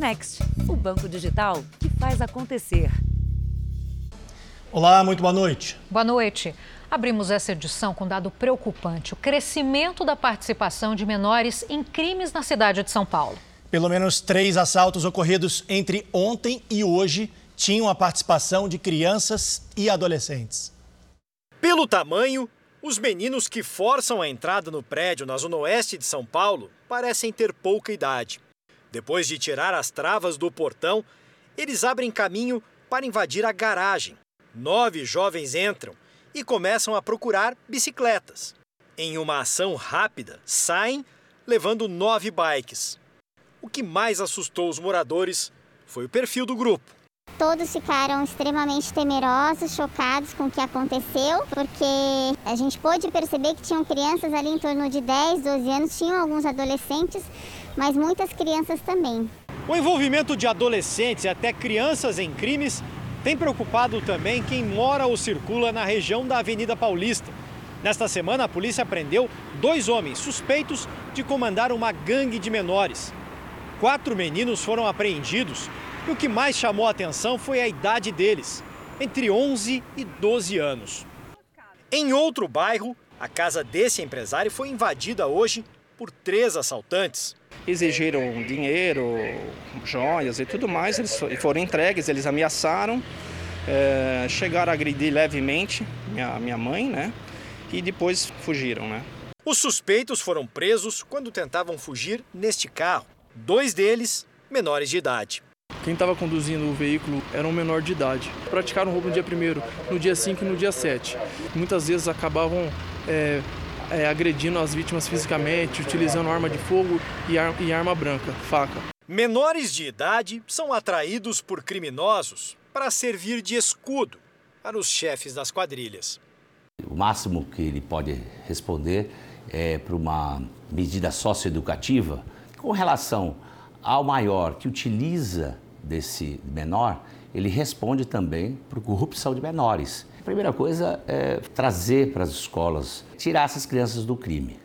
Next, o banco digital que faz acontecer. Olá, muito boa noite. Boa noite. Abrimos essa edição com um dado preocupante: o crescimento da participação de menores em crimes na cidade de São Paulo. Pelo menos três assaltos ocorridos entre ontem e hoje tinham a participação de crianças e adolescentes. Pelo tamanho, os meninos que forçam a entrada no prédio na zona oeste de São Paulo parecem ter pouca idade. Depois de tirar as travas do portão, eles abrem caminho para invadir a garagem. Nove jovens entram e começam a procurar bicicletas. Em uma ação rápida, saem levando nove bikes. O que mais assustou os moradores foi o perfil do grupo. Todos ficaram extremamente temerosos, chocados com o que aconteceu, porque a gente pôde perceber que tinham crianças ali em torno de 10, 12 anos, tinham alguns adolescentes, mas muitas crianças também. O envolvimento de adolescentes e até crianças em crimes tem preocupado também quem mora ou circula na região da Avenida Paulista. Nesta semana, a polícia prendeu dois homens suspeitos de comandar uma gangue de menores. Quatro meninos foram apreendidos e o que mais chamou a atenção foi a idade deles, entre 11 e 12 anos. Em outro bairro, a casa desse empresário foi invadida hoje por três assaltantes. Exigiram dinheiro, joias e tudo mais, eles foram entregues, eles ameaçaram, é, chegaram a agredir levemente minha, minha mãe, né? E depois fugiram, né? Os suspeitos foram presos quando tentavam fugir neste carro. Dois deles, menores de idade. Quem estava conduzindo o veículo era um menor de idade. Praticaram roubo no dia 1 no dia 5 e no dia 7. Muitas vezes acabavam é, é, agredindo as vítimas fisicamente, utilizando arma de fogo e, ar, e arma branca, faca. Menores de idade são atraídos por criminosos para servir de escudo para os chefes das quadrilhas. O máximo que ele pode responder é para uma medida socioeducativa com relação ao maior que utiliza desse menor, ele responde também para corrupção de menores. A primeira coisa é trazer para as escolas, tirar essas crianças do crime.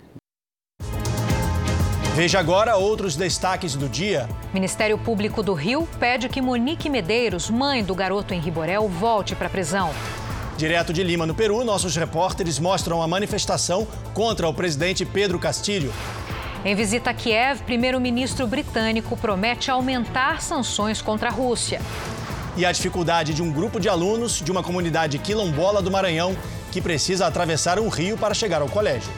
Veja agora outros destaques do dia. Ministério Público do Rio pede que Monique Medeiros, mãe do garoto em Riborel, volte para a prisão. Direto de Lima, no Peru, nossos repórteres mostram a manifestação contra o presidente Pedro Castilho. Em visita a Kiev, primeiro-ministro britânico promete aumentar sanções contra a Rússia. E a dificuldade de um grupo de alunos de uma comunidade quilombola do Maranhão que precisa atravessar um rio para chegar ao colégio.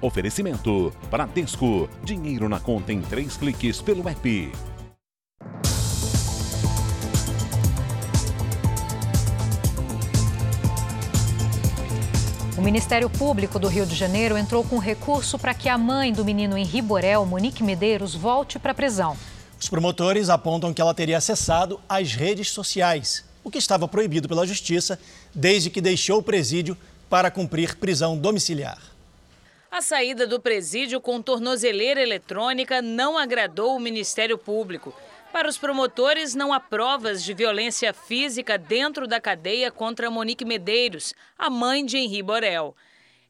Oferecimento: Bradesco. Dinheiro na conta em três cliques pelo app. O Ministério Público do Rio de Janeiro entrou com recurso para que a mãe do menino Henri Borel, Monique Medeiros, volte para a prisão. Os promotores apontam que ela teria acessado as redes sociais, o que estava proibido pela Justiça desde que deixou o presídio para cumprir prisão domiciliar. A saída do presídio com tornozeleira eletrônica não agradou o Ministério Público. Para os promotores, não há provas de violência física dentro da cadeia contra Monique Medeiros, a mãe de Henri Borel.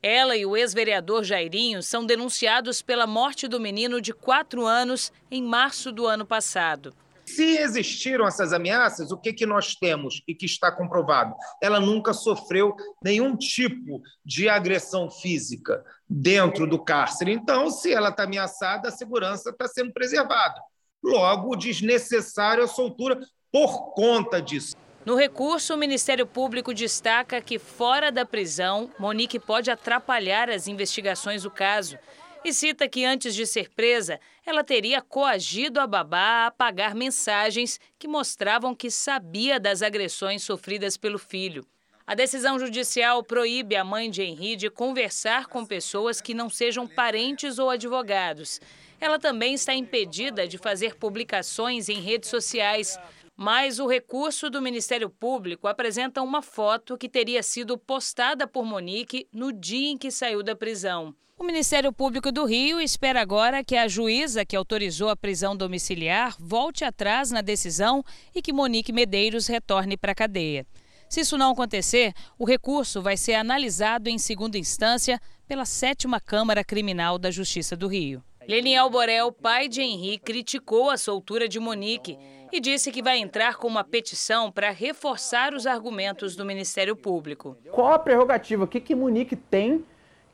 Ela e o ex-vereador Jairinho são denunciados pela morte do menino de quatro anos em março do ano passado. Se existiram essas ameaças, o que, que nós temos e que está comprovado? Ela nunca sofreu nenhum tipo de agressão física dentro do cárcere. Então, se ela está ameaçada, a segurança está sendo preservada. Logo, desnecessária a soltura por conta disso. No recurso, o Ministério Público destaca que, fora da prisão, Monique pode atrapalhar as investigações do caso. E cita que, antes de ser presa, ela teria coagido a babá a apagar mensagens que mostravam que sabia das agressões sofridas pelo filho. A decisão judicial proíbe a mãe de Henri de conversar com pessoas que não sejam parentes ou advogados. Ela também está impedida de fazer publicações em redes sociais. Mas o recurso do Ministério Público apresenta uma foto que teria sido postada por Monique no dia em que saiu da prisão. O Ministério Público do Rio espera agora que a juíza que autorizou a prisão domiciliar volte atrás na decisão e que Monique Medeiros retorne para a cadeia. Se isso não acontecer, o recurso vai ser analisado em segunda instância pela sétima Câmara Criminal da Justiça do Rio. Leniel Borel, pai de Henri, criticou a soltura de Monique e disse que vai entrar com uma petição para reforçar os argumentos do Ministério Público. Qual a prerrogativa? O que, que Monique tem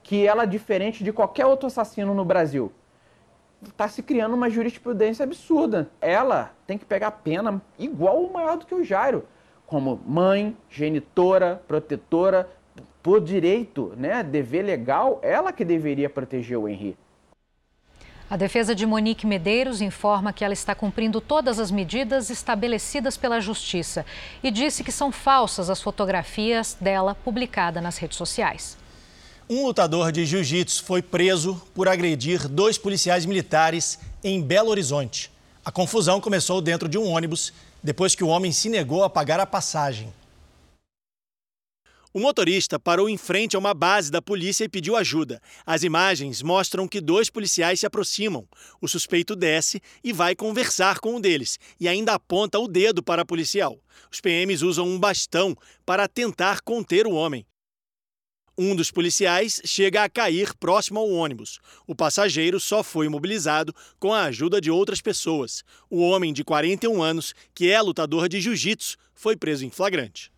que ela é diferente de qualquer outro assassino no Brasil? Está se criando uma jurisprudência absurda. Ela tem que pegar pena igual ou maior do que o Jairo, como mãe, genitora, protetora, por direito, né, dever legal, ela que deveria proteger o Henrique. A defesa de Monique Medeiros informa que ela está cumprindo todas as medidas estabelecidas pela Justiça e disse que são falsas as fotografias dela publicadas nas redes sociais. Um lutador de jiu-jitsu foi preso por agredir dois policiais militares em Belo Horizonte. A confusão começou dentro de um ônibus depois que o homem se negou a pagar a passagem. O motorista parou em frente a uma base da polícia e pediu ajuda. As imagens mostram que dois policiais se aproximam. O suspeito desce e vai conversar com um deles e ainda aponta o dedo para a policial. Os PMs usam um bastão para tentar conter o homem. Um dos policiais chega a cair próximo ao ônibus. O passageiro só foi imobilizado com a ajuda de outras pessoas. O homem de 41 anos, que é lutador de jiu-jitsu, foi preso em flagrante.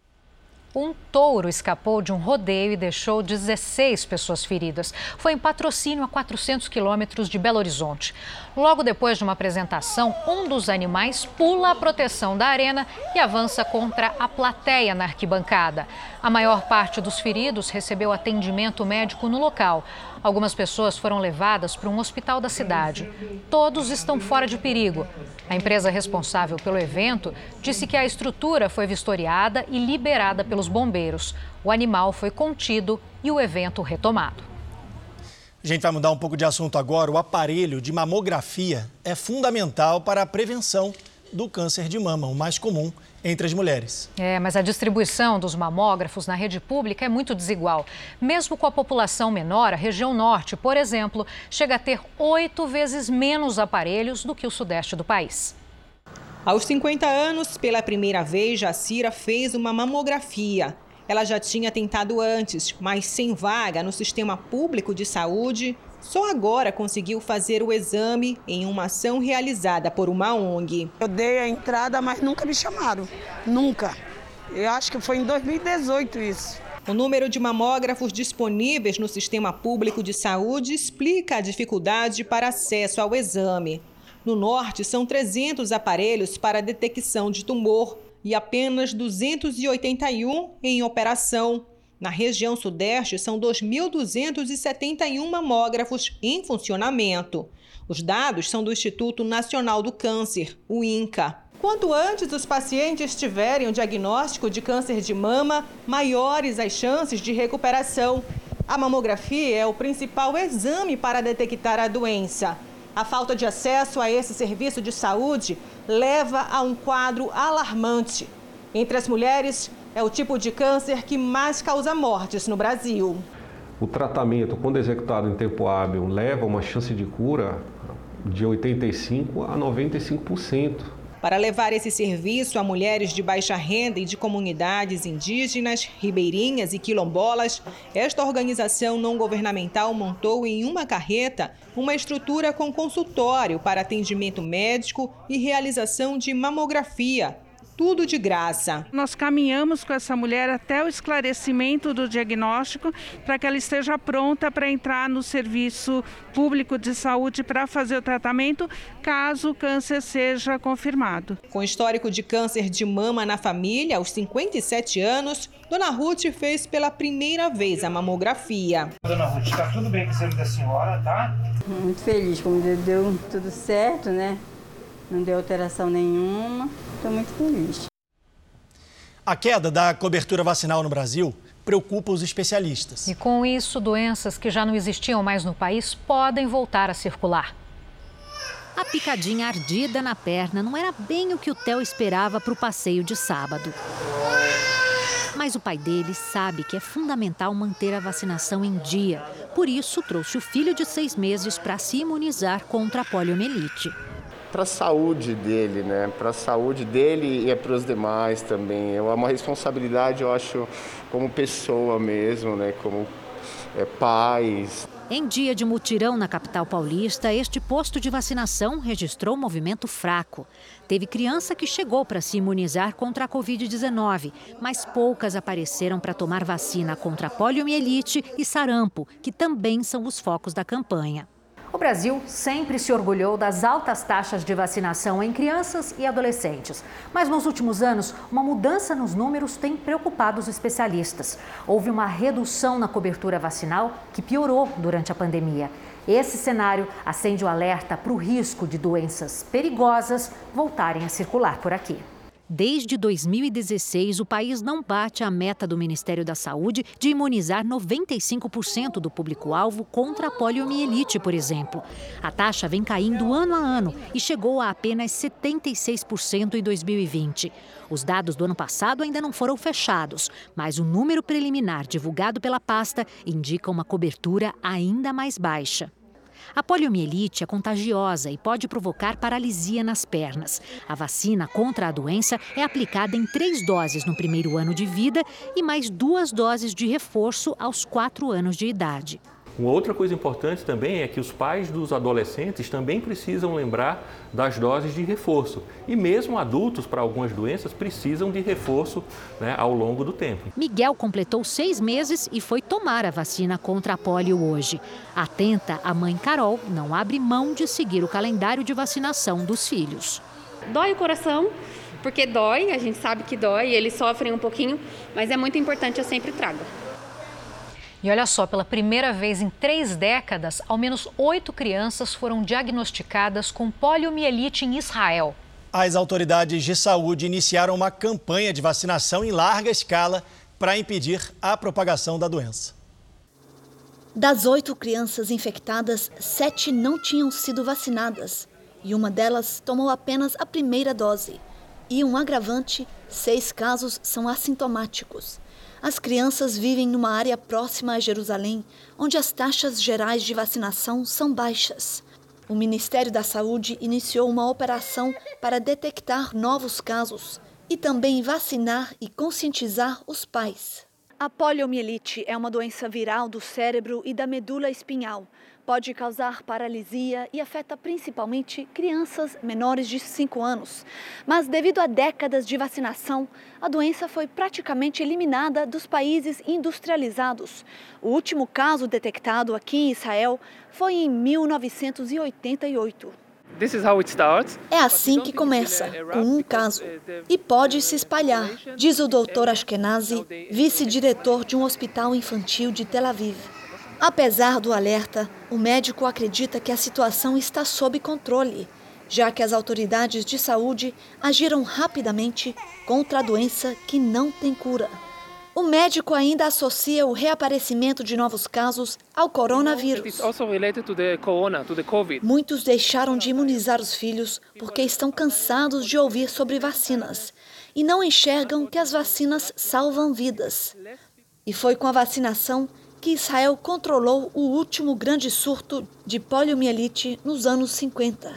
Um touro escapou de um rodeio e deixou 16 pessoas feridas. Foi em patrocínio a 400 quilômetros de Belo Horizonte. Logo depois de uma apresentação, um dos animais pula a proteção da arena e avança contra a plateia na arquibancada. A maior parte dos feridos recebeu atendimento médico no local. Algumas pessoas foram levadas para um hospital da cidade. Todos estão fora de perigo. A empresa responsável pelo evento disse que a estrutura foi vistoriada e liberada pelos bombeiros. O animal foi contido e o evento retomado. A gente vai mudar um pouco de assunto agora. O aparelho de mamografia é fundamental para a prevenção do câncer de mama, o mais comum entre as mulheres. É, mas a distribuição dos mamógrafos na rede pública é muito desigual. Mesmo com a população menor, a região norte, por exemplo, chega a ter oito vezes menos aparelhos do que o sudeste do país. Aos 50 anos, pela primeira vez, Jacira fez uma mamografia. Ela já tinha tentado antes, mas sem vaga no sistema público de saúde, só agora conseguiu fazer o exame em uma ação realizada por uma ONG. Eu dei a entrada, mas nunca me chamaram. Nunca. Eu acho que foi em 2018 isso. O número de mamógrafos disponíveis no sistema público de saúde explica a dificuldade para acesso ao exame. No norte, são 300 aparelhos para detecção de tumor e apenas 281 em operação. Na região sudeste, são 2.271 mamógrafos em funcionamento. Os dados são do Instituto Nacional do Câncer, o INCA. Quanto antes os pacientes tiverem o diagnóstico de câncer de mama, maiores as chances de recuperação. A mamografia é o principal exame para detectar a doença. A falta de acesso a esse serviço de saúde leva a um quadro alarmante. Entre as mulheres, é o tipo de câncer que mais causa mortes no Brasil. O tratamento, quando executado em tempo hábil, leva uma chance de cura de 85 a 95%. Para levar esse serviço a mulheres de baixa renda e de comunidades indígenas, ribeirinhas e quilombolas, esta organização não governamental montou em uma carreta uma estrutura com consultório para atendimento médico e realização de mamografia, tudo de graça. Nós caminhamos com essa mulher até o esclarecimento do diagnóstico para que ela esteja pronta para entrar no serviço público de saúde para fazer o tratamento, caso o câncer seja confirmado. Com histórico de câncer de mama na família, aos 57 anos, Dona Ruth fez pela primeira vez a mamografia. Dona Ruth, está tudo bem com o da senhora, tá? Muito feliz, como deu tudo certo, né? Não deu alteração nenhuma. Estou muito feliz. A queda da cobertura vacinal no Brasil preocupa os especialistas. E com isso, doenças que já não existiam mais no país podem voltar a circular. A picadinha ardida na perna não era bem o que o Theo esperava para o passeio de sábado. Mas o pai dele sabe que é fundamental manter a vacinação em dia. Por isso, trouxe o filho de seis meses para se imunizar contra a poliomielite para a saúde dele, né? Para a saúde dele e para os demais também. É uma responsabilidade, eu acho, como pessoa mesmo, né? Como é, pais. Em dia de mutirão na capital paulista, este posto de vacinação registrou movimento fraco. Teve criança que chegou para se imunizar contra a Covid-19, mas poucas apareceram para tomar vacina contra poliomielite e sarampo, que também são os focos da campanha. O Brasil sempre se orgulhou das altas taxas de vacinação em crianças e adolescentes. Mas nos últimos anos, uma mudança nos números tem preocupado os especialistas. Houve uma redução na cobertura vacinal que piorou durante a pandemia. Esse cenário acende o alerta para o risco de doenças perigosas voltarem a circular por aqui. Desde 2016, o país não bate a meta do Ministério da Saúde de imunizar 95% do público-alvo contra a poliomielite, por exemplo. A taxa vem caindo ano a ano e chegou a apenas 76% em 2020. Os dados do ano passado ainda não foram fechados, mas o número preliminar divulgado pela pasta indica uma cobertura ainda mais baixa. A poliomielite é contagiosa e pode provocar paralisia nas pernas. A vacina contra a doença é aplicada em três doses no primeiro ano de vida e mais duas doses de reforço aos quatro anos de idade. Uma outra coisa importante também é que os pais dos adolescentes também precisam lembrar das doses de reforço. E mesmo adultos, para algumas doenças, precisam de reforço né, ao longo do tempo. Miguel completou seis meses e foi tomar a vacina contra a polio hoje. Atenta, a mãe Carol não abre mão de seguir o calendário de vacinação dos filhos. Dói o coração, porque dói, a gente sabe que dói, eles sofrem um pouquinho, mas é muito importante, eu sempre trago. E olha só, pela primeira vez em três décadas, ao menos oito crianças foram diagnosticadas com poliomielite em Israel. As autoridades de saúde iniciaram uma campanha de vacinação em larga escala para impedir a propagação da doença. Das oito crianças infectadas, sete não tinham sido vacinadas e uma delas tomou apenas a primeira dose. E um agravante: seis casos são assintomáticos. As crianças vivem numa área próxima a Jerusalém, onde as taxas gerais de vacinação são baixas. O Ministério da Saúde iniciou uma operação para detectar novos casos e também vacinar e conscientizar os pais. A poliomielite é uma doença viral do cérebro e da medula espinhal pode causar paralisia e afeta principalmente crianças menores de 5 anos. Mas, devido a décadas de vacinação, a doença foi praticamente eliminada dos países industrializados. O último caso detectado aqui em Israel foi em 1988. É assim que começa, com um caso. E pode se espalhar, diz o Dr. Ashkenazi, vice-diretor de um hospital infantil de Tel Aviv. Apesar do alerta, o médico acredita que a situação está sob controle, já que as autoridades de saúde agiram rapidamente contra a doença que não tem cura. O médico ainda associa o reaparecimento de novos casos ao coronavírus. Muitos deixaram de imunizar os filhos porque estão cansados de ouvir sobre vacinas e não enxergam que as vacinas salvam vidas. E foi com a vacinação que Israel controlou o último grande surto de poliomielite nos anos 50.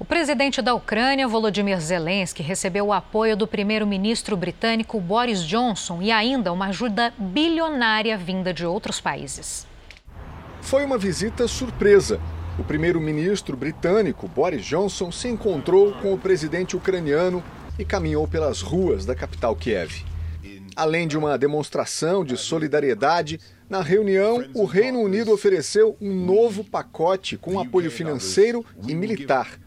O presidente da Ucrânia, Volodymyr Zelensky, recebeu o apoio do primeiro-ministro britânico Boris Johnson e ainda uma ajuda bilionária vinda de outros países. Foi uma visita surpresa. O primeiro-ministro britânico Boris Johnson se encontrou com o presidente ucraniano e caminhou pelas ruas da capital Kiev. Além de uma demonstração de solidariedade, na reunião, o Reino Unido ofereceu um novo pacote com apoio financeiro e militar.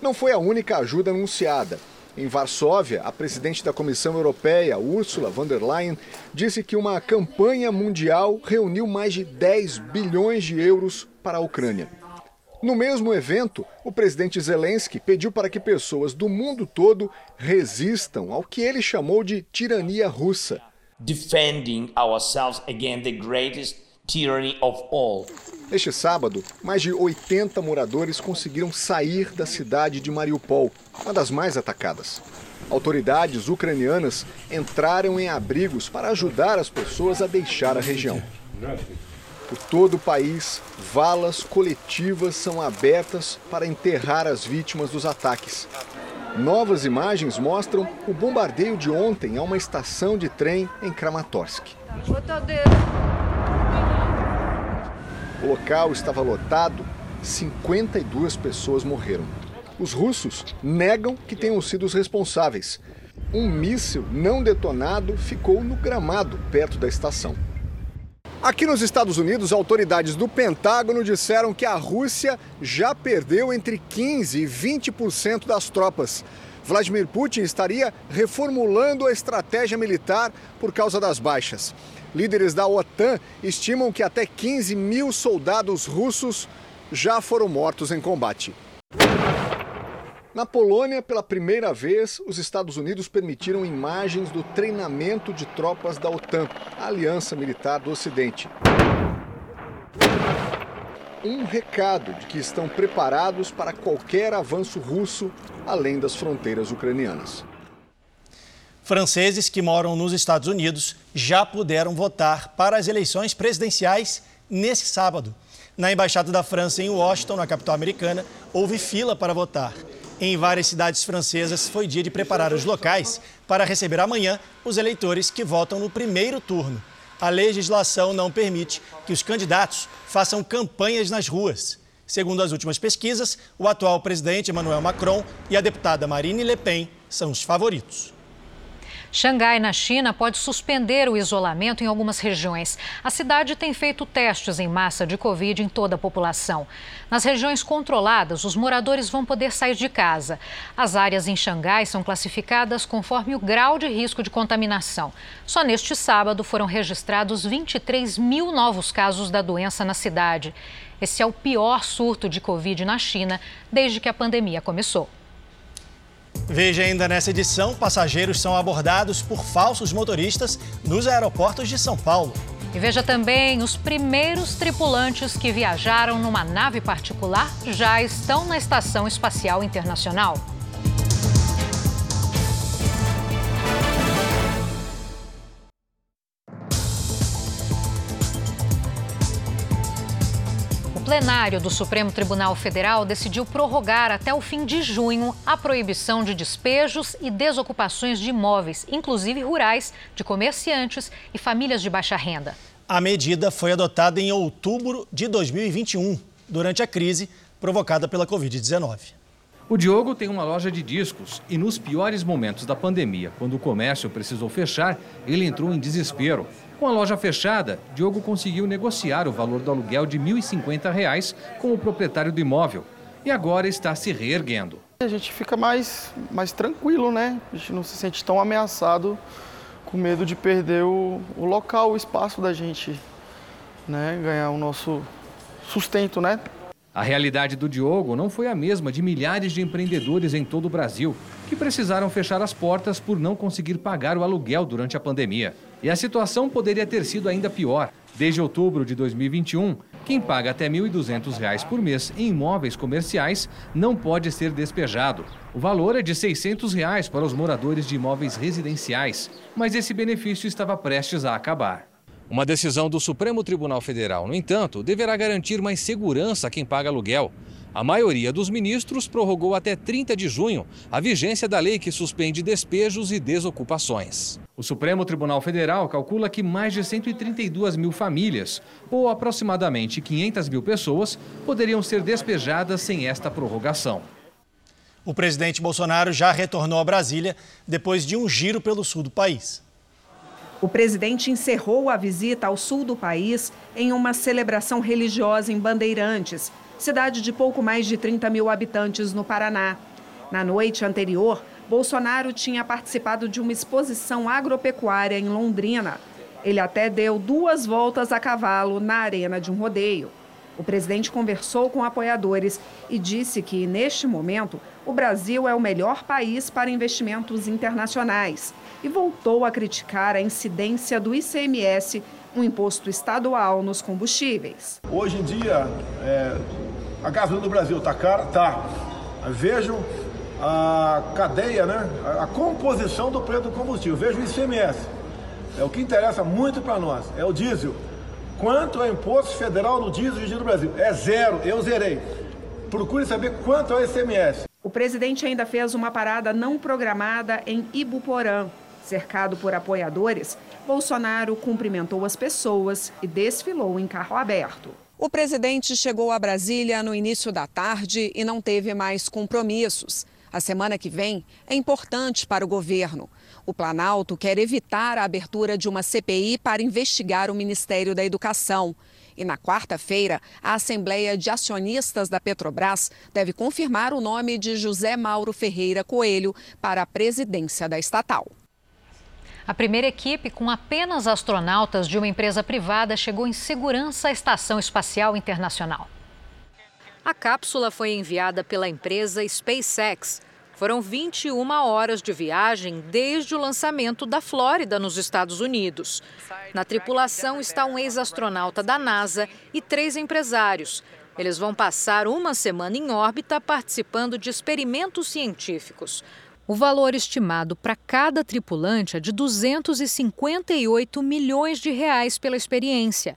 Não foi a única ajuda anunciada. Em Varsóvia, a presidente da Comissão Europeia, Ursula von der Leyen, disse que uma campanha mundial reuniu mais de 10 bilhões de euros para a Ucrânia. No mesmo evento, o presidente Zelensky pediu para que pessoas do mundo todo resistam ao que ele chamou de tirania russa. Defending ourselves against the greatest tyranny of all. Neste sábado, mais de 80 moradores conseguiram sair da cidade de Mariupol, uma das mais atacadas. Autoridades ucranianas entraram em abrigos para ajudar as pessoas a deixar a região. Por todo o país, valas coletivas são abertas para enterrar as vítimas dos ataques. Novas imagens mostram o bombardeio de ontem a uma estação de trem em Kramatorsk. O local estava lotado, 52 pessoas morreram. Os russos negam que tenham sido os responsáveis. Um míssil não detonado ficou no gramado perto da estação. Aqui nos Estados Unidos, autoridades do Pentágono disseram que a Rússia já perdeu entre 15% e 20% das tropas. Vladimir Putin estaria reformulando a estratégia militar por causa das baixas. Líderes da OTAN estimam que até 15 mil soldados russos já foram mortos em combate. Na Polônia, pela primeira vez, os Estados Unidos permitiram imagens do treinamento de tropas da OTAN, a Aliança Militar do Ocidente. Um recado de que estão preparados para qualquer avanço russo além das fronteiras ucranianas. Franceses que moram nos Estados Unidos já puderam votar para as eleições presidenciais nesse sábado. Na Embaixada da França em Washington, na capital americana, houve fila para votar. Em várias cidades francesas, foi dia de preparar os locais para receber amanhã os eleitores que votam no primeiro turno. A legislação não permite que os candidatos façam campanhas nas ruas. Segundo as últimas pesquisas, o atual presidente Emmanuel Macron e a deputada Marine Le Pen são os favoritos. Xangai, na China, pode suspender o isolamento em algumas regiões. A cidade tem feito testes em massa de Covid em toda a população. Nas regiões controladas, os moradores vão poder sair de casa. As áreas em Xangai são classificadas conforme o grau de risco de contaminação. Só neste sábado foram registrados 23 mil novos casos da doença na cidade. Esse é o pior surto de Covid na China desde que a pandemia começou. Veja ainda nessa edição: passageiros são abordados por falsos motoristas nos aeroportos de São Paulo. E veja também: os primeiros tripulantes que viajaram numa nave particular já estão na Estação Espacial Internacional. Plenário do Supremo Tribunal Federal decidiu prorrogar até o fim de junho a proibição de despejos e desocupações de imóveis, inclusive rurais, de comerciantes e famílias de baixa renda. A medida foi adotada em outubro de 2021, durante a crise provocada pela Covid-19. O Diogo tem uma loja de discos e, nos piores momentos da pandemia, quando o comércio precisou fechar, ele entrou em desespero. Com a loja fechada, Diogo conseguiu negociar o valor do aluguel de R$ 1.050 com o proprietário do imóvel e agora está se reerguendo. A gente fica mais, mais tranquilo, né? A gente não se sente tão ameaçado com medo de perder o, o local, o espaço da gente, né? Ganhar o nosso sustento, né? A realidade do Diogo não foi a mesma de milhares de empreendedores em todo o Brasil, que precisaram fechar as portas por não conseguir pagar o aluguel durante a pandemia. E a situação poderia ter sido ainda pior. Desde outubro de 2021, quem paga até R$ 1.200 por mês em imóveis comerciais não pode ser despejado. O valor é de 600 reais para os moradores de imóveis residenciais, mas esse benefício estava prestes a acabar. Uma decisão do Supremo Tribunal Federal, no entanto, deverá garantir mais segurança a quem paga aluguel. A maioria dos ministros prorrogou até 30 de junho a vigência da lei que suspende despejos e desocupações. O Supremo Tribunal Federal calcula que mais de 132 mil famílias, ou aproximadamente 500 mil pessoas, poderiam ser despejadas sem esta prorrogação. O presidente Bolsonaro já retornou a Brasília depois de um giro pelo sul do país. O presidente encerrou a visita ao sul do país em uma celebração religiosa em Bandeirantes, cidade de pouco mais de 30 mil habitantes no Paraná. Na noite anterior, Bolsonaro tinha participado de uma exposição agropecuária em Londrina. Ele até deu duas voltas a cavalo na arena de um rodeio. O presidente conversou com apoiadores e disse que, neste momento, o Brasil é o melhor país para investimentos internacionais e voltou a criticar a incidência do ICMS, um imposto estadual nos combustíveis. Hoje em dia, é, a gasolina do Brasil está cara? Tá. Vejam a cadeia, né? a composição do preço do combustível. Veja o ICMS. É o que interessa muito para nós, é o diesel. Quanto é o imposto federal no diesel do Brasil? É zero, eu zerei. Procure saber quanto é o ICMS. O presidente ainda fez uma parada não programada em Ibuporã. Cercado por apoiadores, Bolsonaro cumprimentou as pessoas e desfilou em carro aberto. O presidente chegou a Brasília no início da tarde e não teve mais compromissos. A semana que vem é importante para o governo. O Planalto quer evitar a abertura de uma CPI para investigar o Ministério da Educação. E na quarta-feira, a Assembleia de Acionistas da Petrobras deve confirmar o nome de José Mauro Ferreira Coelho para a presidência da estatal. A primeira equipe, com apenas astronautas de uma empresa privada, chegou em segurança à Estação Espacial Internacional. A cápsula foi enviada pela empresa SpaceX. Foram 21 horas de viagem desde o lançamento da Flórida, nos Estados Unidos. Na tripulação está um ex-astronauta da NASA e três empresários. Eles vão passar uma semana em órbita participando de experimentos científicos. O valor estimado para cada tripulante é de 258 milhões de reais pela experiência.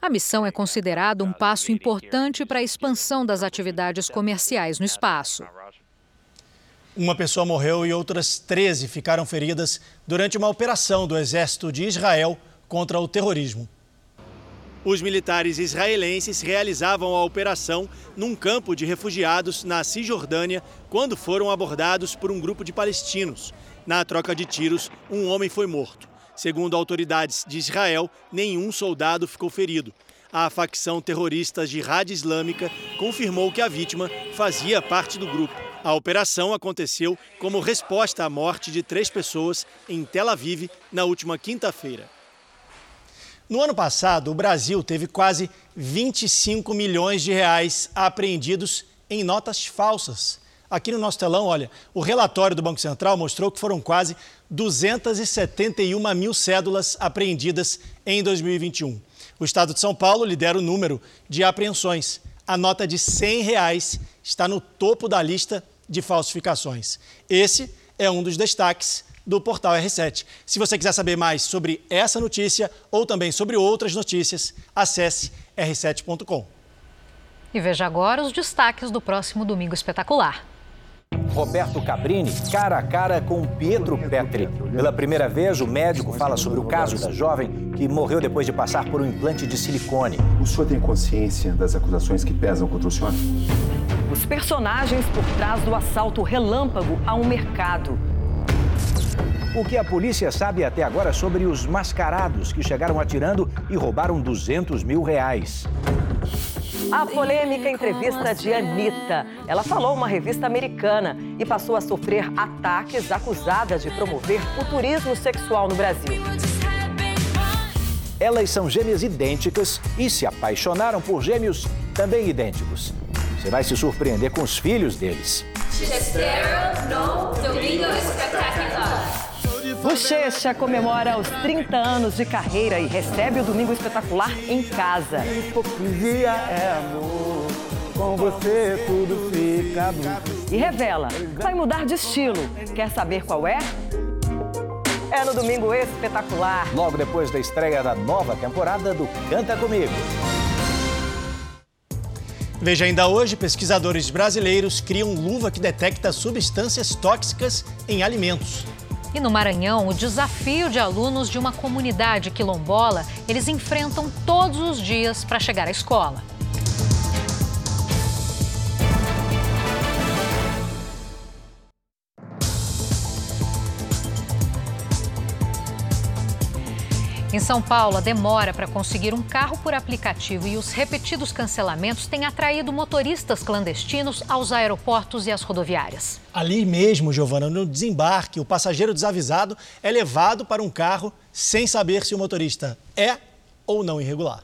A missão é considerada um passo importante para a expansão das atividades comerciais no espaço. Uma pessoa morreu e outras 13 ficaram feridas durante uma operação do exército de Israel contra o terrorismo. Os militares israelenses realizavam a operação num campo de refugiados na Cisjordânia quando foram abordados por um grupo de palestinos. Na troca de tiros, um homem foi morto. Segundo autoridades de Israel, nenhum soldado ficou ferido. A facção terrorista Jihad Islâmica confirmou que a vítima fazia parte do grupo. A operação aconteceu como resposta à morte de três pessoas em Tel Aviv na última quinta-feira. No ano passado, o Brasil teve quase 25 milhões de reais apreendidos em notas falsas. Aqui no nosso telão, olha, o relatório do Banco Central mostrou que foram quase 271 mil cédulas apreendidas em 2021. O estado de São Paulo lidera o número de apreensões. A nota de 100 reais está no topo da lista de falsificações. Esse é um dos destaques do portal R7. Se você quiser saber mais sobre essa notícia ou também sobre outras notícias, acesse r7.com. E veja agora os destaques do próximo Domingo Espetacular. Roberto Cabrini, cara a cara com Pietro Petri. Pela primeira vez, o médico fala sobre o caso da jovem que morreu depois de passar por um implante de silicone. O senhor tem consciência das acusações que pesam contra o senhor? Os personagens por trás do assalto relâmpago a um mercado. O que a polícia sabe até agora sobre os mascarados que chegaram atirando e roubaram 200 mil reais. A polêmica entrevista de Anitta. Ela falou uma revista americana e passou a sofrer ataques acusada de promover o turismo sexual no Brasil. Elas são gêmeas idênticas e se apaixonaram por gêmeos também idênticos. Você vai se surpreender com os filhos deles. Bochecha comemora os 30 anos de carreira e recebe o Domingo Espetacular em casa. Hipocrisia é amor, com você tudo fica. E revela, vai mudar de estilo. Quer saber qual é? É no Domingo Espetacular. Logo depois da estreia da nova temporada do Canta Comigo. Veja ainda hoje, pesquisadores brasileiros criam luva que detecta substâncias tóxicas em alimentos. E no Maranhão, o desafio de alunos de uma comunidade quilombola, eles enfrentam todos os dias para chegar à escola. Em São Paulo, a demora para conseguir um carro por aplicativo e os repetidos cancelamentos têm atraído motoristas clandestinos aos aeroportos e às rodoviárias. Ali mesmo, Giovana, no desembarque, o passageiro desavisado é levado para um carro sem saber se o motorista é ou não irregular.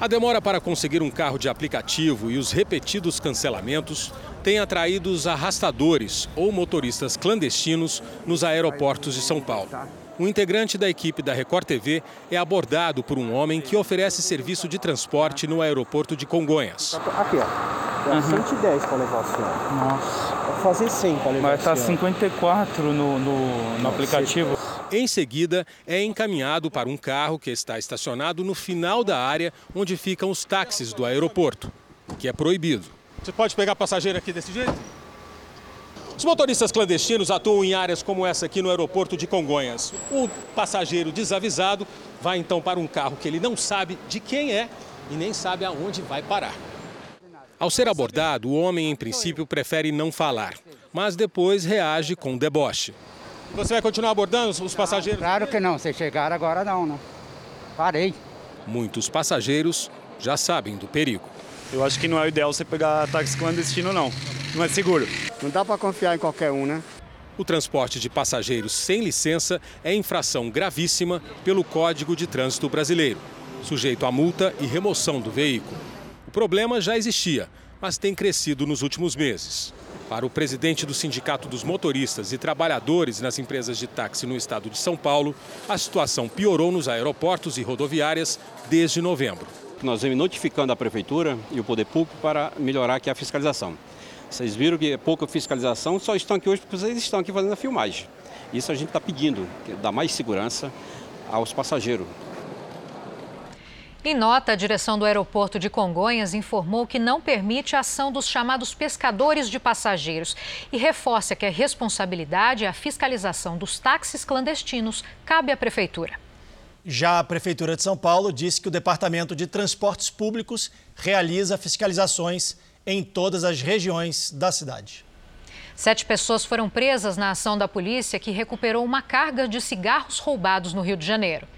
A demora para conseguir um carro de aplicativo e os repetidos cancelamentos têm atraído os arrastadores ou motoristas clandestinos nos aeroportos de São Paulo. Um integrante da equipe da Record TV é abordado por um homem que oferece serviço de transporte no aeroporto de Congonhas. Aqui, ó. É uhum. 110 para levar o senhor. Nossa. Vou fazer 100 para levar Mas tá 54 no, no, no aplicativo. Em seguida, é encaminhado para um carro que está estacionado no final da área onde ficam os táxis do aeroporto, que é proibido. Você pode pegar passageiro aqui desse jeito? Os motoristas clandestinos atuam em áreas como essa aqui no aeroporto de Congonhas. O passageiro desavisado vai então para um carro que ele não sabe de quem é e nem sabe aonde vai parar. Ao ser abordado, o homem, em princípio, prefere não falar, mas depois reage com deboche. Você vai continuar abordando os passageiros? Claro que não, se chegar agora não, não. Parei. Muitos passageiros já sabem do perigo. Eu acho que não é o ideal você pegar táxi clandestino, não. Não é seguro. Não dá para confiar em qualquer um, né? O transporte de passageiros sem licença é infração gravíssima pelo Código de Trânsito Brasileiro, sujeito a multa e remoção do veículo. O problema já existia, mas tem crescido nos últimos meses. Para o presidente do Sindicato dos Motoristas e Trabalhadores nas empresas de táxi no estado de São Paulo, a situação piorou nos aeroportos e rodoviárias desde novembro. Nós vemos notificando a prefeitura e o poder público para melhorar aqui a fiscalização. Vocês viram que é pouca fiscalização, só estão aqui hoje porque vocês estão aqui fazendo a filmagem. Isso a gente está pedindo, que dá mais segurança aos passageiros. Em nota, a direção do aeroporto de Congonhas informou que não permite a ação dos chamados pescadores de passageiros e reforça que a responsabilidade e a fiscalização dos táxis clandestinos cabe à prefeitura. Já a Prefeitura de São Paulo disse que o Departamento de Transportes Públicos realiza fiscalizações em todas as regiões da cidade. Sete pessoas foram presas na ação da polícia que recuperou uma carga de cigarros roubados no Rio de Janeiro.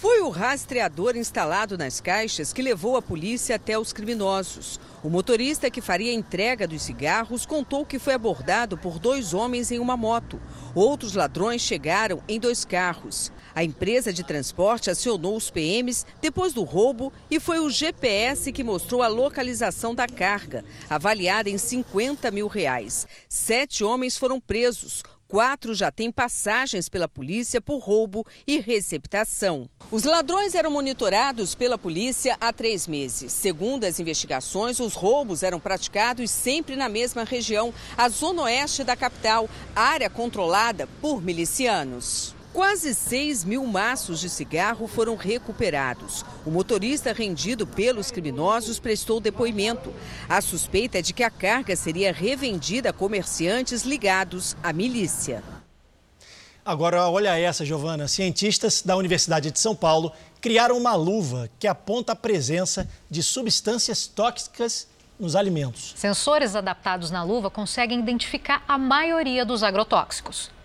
Foi o rastreador instalado nas caixas que levou a polícia até os criminosos. O motorista que faria a entrega dos cigarros contou que foi abordado por dois homens em uma moto. Outros ladrões chegaram em dois carros. A empresa de transporte acionou os PMs depois do roubo e foi o GPS que mostrou a localização da carga, avaliada em 50 mil reais. Sete homens foram presos. Quatro já têm passagens pela polícia por roubo e receptação. Os ladrões eram monitorados pela polícia há três meses. Segundo as investigações, os roubos eram praticados sempre na mesma região, a zona oeste da capital, área controlada por milicianos. Quase 6 mil maços de cigarro foram recuperados. O motorista rendido pelos criminosos prestou depoimento. A suspeita é de que a carga seria revendida a comerciantes ligados à milícia. Agora, olha essa, Giovana. Cientistas da Universidade de São Paulo criaram uma luva que aponta a presença de substâncias tóxicas nos alimentos. Sensores adaptados na luva conseguem identificar a maioria dos agrotóxicos.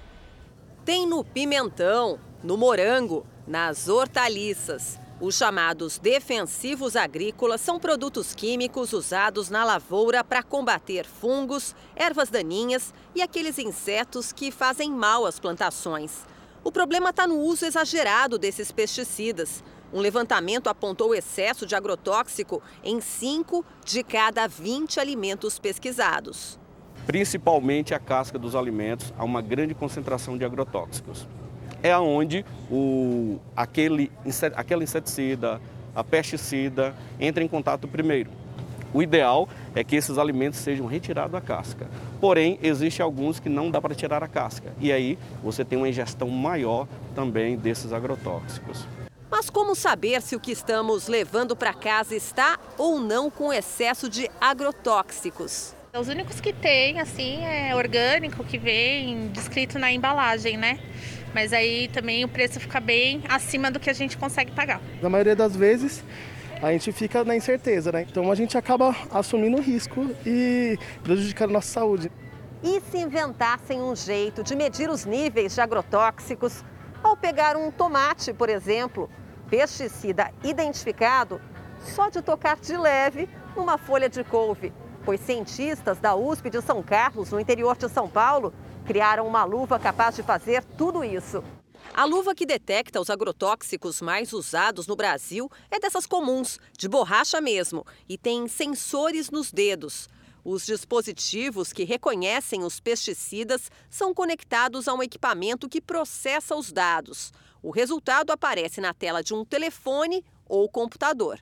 Tem no pimentão, no morango, nas hortaliças. Os chamados defensivos agrícolas são produtos químicos usados na lavoura para combater fungos, ervas daninhas e aqueles insetos que fazem mal às plantações. O problema está no uso exagerado desses pesticidas. Um levantamento apontou o excesso de agrotóxico em 5 de cada 20 alimentos pesquisados principalmente a casca dos alimentos, há uma grande concentração de agrotóxicos. É onde o, aquele, aquele inseticida, a pesticida entra em contato primeiro. O ideal é que esses alimentos sejam retirados da casca. Porém, existe alguns que não dá para tirar a casca. E aí você tem uma ingestão maior também desses agrotóxicos. Mas como saber se o que estamos levando para casa está ou não com excesso de agrotóxicos? Os únicos que tem, assim, é orgânico, que vem descrito na embalagem, né? Mas aí também o preço fica bem acima do que a gente consegue pagar. Na maioria das vezes, a gente fica na incerteza, né? Então a gente acaba assumindo o risco e prejudicando a nossa saúde. E se inventassem um jeito de medir os níveis de agrotóxicos ao pegar um tomate, por exemplo, pesticida identificado, só de tocar de leve numa folha de couve pois cientistas da USP de São Carlos, no interior de São Paulo, criaram uma luva capaz de fazer tudo isso. A luva que detecta os agrotóxicos mais usados no Brasil é dessas comuns, de borracha mesmo, e tem sensores nos dedos. Os dispositivos que reconhecem os pesticidas são conectados a um equipamento que processa os dados. O resultado aparece na tela de um telefone ou computador.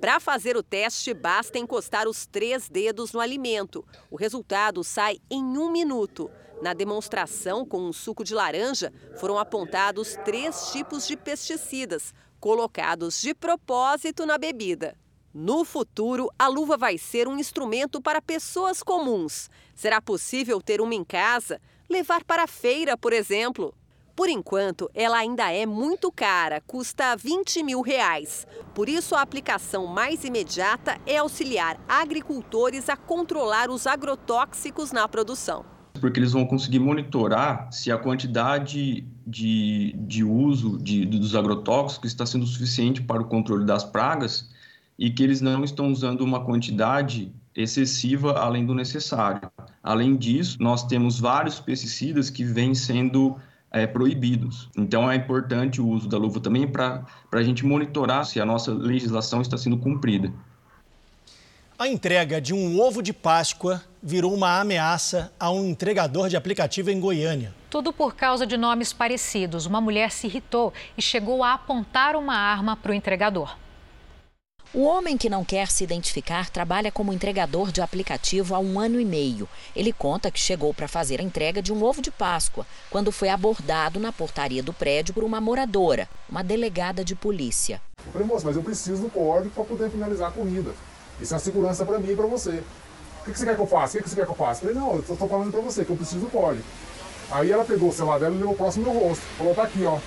Para fazer o teste, basta encostar os três dedos no alimento. O resultado sai em um minuto. Na demonstração com um suco de laranja, foram apontados três tipos de pesticidas, colocados de propósito na bebida. No futuro, a luva vai ser um instrumento para pessoas comuns. Será possível ter uma em casa, levar para a feira, por exemplo. Por enquanto, ela ainda é muito cara, custa 20 mil reais. Por isso, a aplicação mais imediata é auxiliar agricultores a controlar os agrotóxicos na produção. Porque eles vão conseguir monitorar se a quantidade de, de uso de, dos agrotóxicos está sendo suficiente para o controle das pragas e que eles não estão usando uma quantidade excessiva além do necessário. Além disso, nós temos vários pesticidas que vêm sendo é, proibidos. Então é importante o uso da luva também para a gente monitorar se a nossa legislação está sendo cumprida. A entrega de um ovo de Páscoa virou uma ameaça a um entregador de aplicativo em Goiânia. Tudo por causa de nomes parecidos. Uma mulher se irritou e chegou a apontar uma arma para o entregador. O homem que não quer se identificar trabalha como entregador de aplicativo há um ano e meio. Ele conta que chegou para fazer a entrega de um ovo de Páscoa quando foi abordado na portaria do prédio por uma moradora, uma delegada de polícia. Eu falei, moço, mas eu preciso do código para poder finalizar a comida. Isso é segurança para mim e para você. O que, você quer que eu faça? O que, você quer que eu faça? Eu falei, não, eu estou falando para você que eu preciso do código. Aí ela pegou o celular dela e levou próximo do rosto. Falou, tá aqui, ó.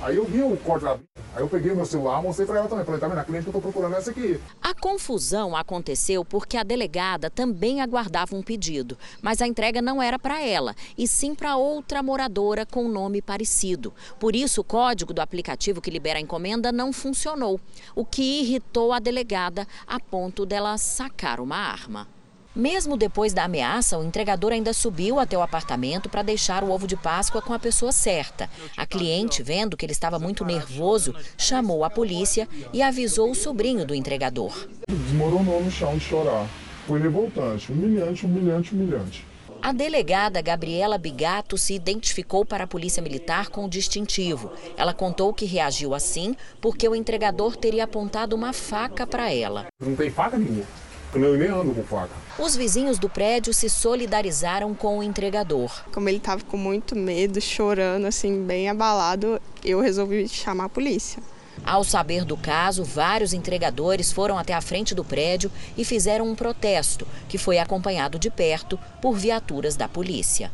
Aí eu vi o código Aí eu peguei meu celular, mostrei para ela também. Falei, tá vendo? A cliente que eu tô procurando é essa aqui. A confusão aconteceu porque a delegada também aguardava um pedido, mas a entrega não era para ela, e sim para outra moradora com nome parecido. Por isso, o código do aplicativo que libera a encomenda não funcionou, o que irritou a delegada a ponto dela sacar uma arma. Mesmo depois da ameaça, o entregador ainda subiu até o apartamento para deixar o ovo de Páscoa com a pessoa certa. A cliente, vendo que ele estava muito nervoso, chamou a polícia e avisou o sobrinho do entregador. Desmoronou no chão de chorar. Foi revoltante, humilhante, humilhante, humilhante. A delegada Gabriela Bigato se identificou para a Polícia Militar com o distintivo. Ela contou que reagiu assim porque o entregador teria apontado uma faca para ela. Não tem faca nenhuma. Eu nem ando com faca. Os vizinhos do prédio se solidarizaram com o entregador. Como ele estava com muito medo, chorando, assim, bem abalado, eu resolvi chamar a polícia. Ao saber do caso, vários entregadores foram até a frente do prédio e fizeram um protesto, que foi acompanhado de perto por viaturas da polícia.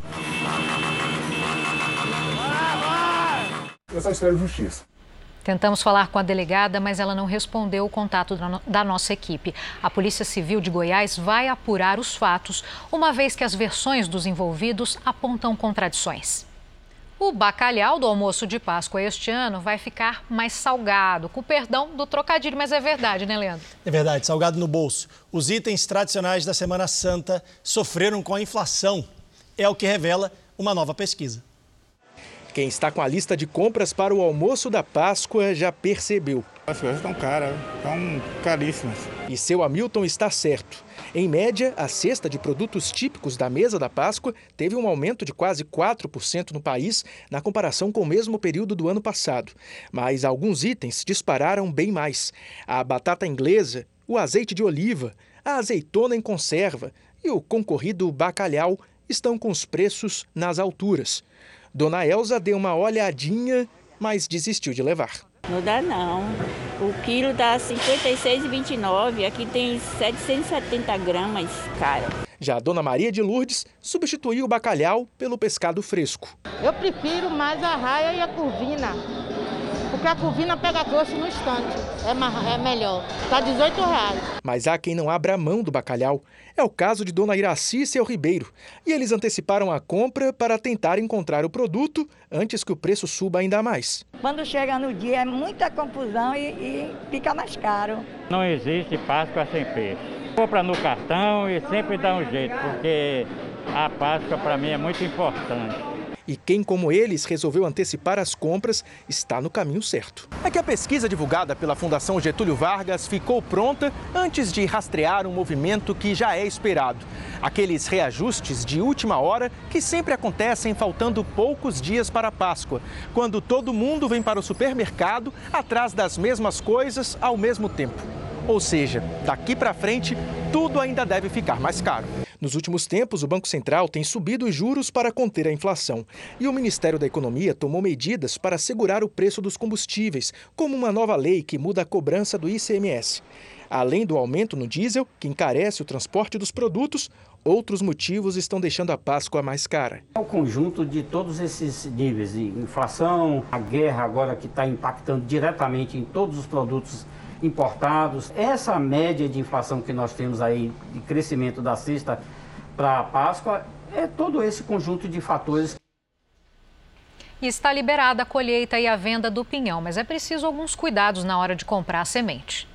Eu só espero justiça. Tentamos falar com a delegada, mas ela não respondeu o contato da nossa equipe. A Polícia Civil de Goiás vai apurar os fatos, uma vez que as versões dos envolvidos apontam contradições. O bacalhau do almoço de Páscoa este ano vai ficar mais salgado, com perdão do trocadilho, mas é verdade, né, Leandro? É verdade, salgado no bolso. Os itens tradicionais da Semana Santa sofreram com a inflação. É o que revela uma nova pesquisa. Quem está com a lista de compras para o almoço da Páscoa já percebeu. As coisas estão caras, estão caríssimas. E seu Hamilton está certo. Em média, a cesta de produtos típicos da mesa da Páscoa teve um aumento de quase 4% no país na comparação com o mesmo período do ano passado. Mas alguns itens dispararam bem mais. A batata inglesa, o azeite de oliva, a azeitona em conserva e o concorrido bacalhau estão com os preços nas alturas. Dona Elza deu uma olhadinha, mas desistiu de levar. Não dá não. O quilo dá R$ 56,29. Aqui tem 770 gramas, cara. Já a Dona Maria de Lourdes substituiu o bacalhau pelo pescado fresco. Eu prefiro mais a raia e a curvina. Porque a curvina pega gosto no instante. É, mais, é melhor. Está 18 reais. Mas há quem não abra mão do bacalhau. É o caso de Dona Iraci e seu Ribeiro. E eles anteciparam a compra para tentar encontrar o produto antes que o preço suba ainda mais. Quando chega no dia é muita confusão e, e fica mais caro. Não existe Páscoa sem peixe. Compra no cartão e sempre dá um jeito, porque a Páscoa para mim é muito importante. E quem, como eles, resolveu antecipar as compras está no caminho certo. É que a pesquisa divulgada pela Fundação Getúlio Vargas ficou pronta antes de rastrear um movimento que já é esperado. Aqueles reajustes de última hora que sempre acontecem faltando poucos dias para a Páscoa, quando todo mundo vem para o supermercado atrás das mesmas coisas ao mesmo tempo. Ou seja, daqui para frente, tudo ainda deve ficar mais caro. Nos últimos tempos, o Banco Central tem subido os juros para conter a inflação. E o Ministério da Economia tomou medidas para segurar o preço dos combustíveis, como uma nova lei que muda a cobrança do ICMS. Além do aumento no diesel, que encarece o transporte dos produtos, outros motivos estão deixando a Páscoa mais cara. É o conjunto de todos esses níveis de inflação, a guerra agora que está impactando diretamente em todos os produtos importados. Essa média de inflação que nós temos aí, de crescimento da cesta para a Páscoa, é todo esse conjunto de fatores. E está liberada a colheita e a venda do pinhão, mas é preciso alguns cuidados na hora de comprar a semente.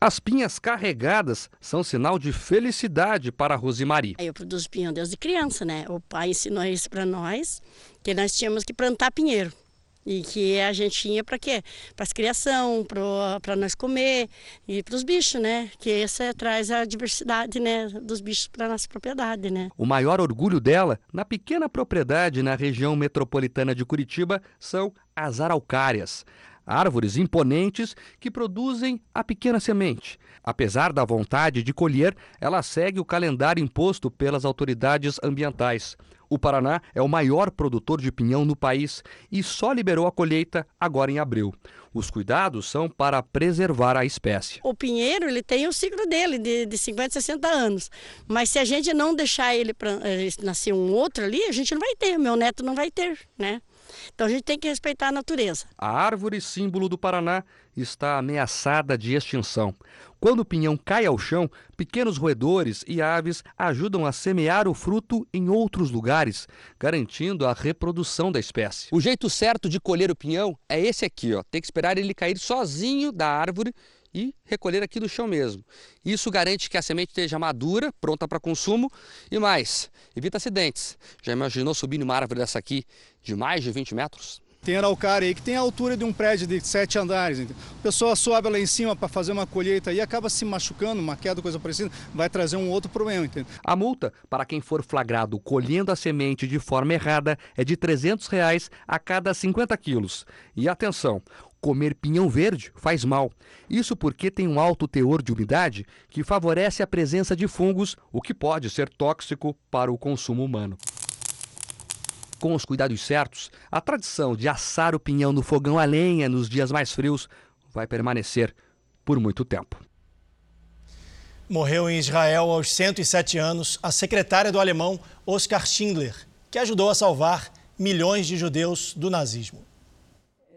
As pinhas carregadas são sinal de felicidade para a Rosimari. Eu produzo pinhão desde criança, né? O pai ensinou isso para nós, que nós tínhamos que plantar pinheiro. E que a gente tinha para quê? Para as criação, para nós comer e para os bichos, né? Que essa traz a diversidade né, dos bichos para nossa propriedade, né? O maior orgulho dela, na pequena propriedade na região metropolitana de Curitiba, são as araucárias árvores imponentes que produzem a pequena semente. Apesar da vontade de colher, ela segue o calendário imposto pelas autoridades ambientais. O Paraná é o maior produtor de pinhão no país e só liberou a colheita agora em abril. Os cuidados são para preservar a espécie. O pinheiro ele tem o ciclo dele de, de 50, 60 anos. Mas se a gente não deixar ele pra, eh, nascer um outro ali, a gente não vai ter, meu neto não vai ter, né? Então a gente tem que respeitar a natureza. A árvore símbolo do Paraná está ameaçada de extinção. Quando o pinhão cai ao chão, pequenos roedores e aves ajudam a semear o fruto em outros lugares, garantindo a reprodução da espécie. O jeito certo de colher o pinhão é esse aqui, ó. Tem que esperar ele cair sozinho da árvore e recolher aqui do chão mesmo. Isso garante que a semente esteja madura, pronta para consumo e mais, evita acidentes. Já imaginou subir numa árvore dessa aqui de mais de 20 metros? Tem araucária aí que tem a altura de um prédio de sete andares. A pessoa sobe lá em cima para fazer uma colheita e acaba se machucando, uma queda, coisa parecida, vai trazer um outro problema. Entendeu? A multa para quem for flagrado colhendo a semente de forma errada é de 300 reais a cada 50 quilos. E atenção, Comer pinhão verde faz mal. Isso porque tem um alto teor de umidade que favorece a presença de fungos, o que pode ser tóxico para o consumo humano. Com os cuidados certos, a tradição de assar o pinhão no fogão a lenha nos dias mais frios vai permanecer por muito tempo. Morreu em Israel aos 107 anos a secretária do alemão Oskar Schindler, que ajudou a salvar milhões de judeus do nazismo.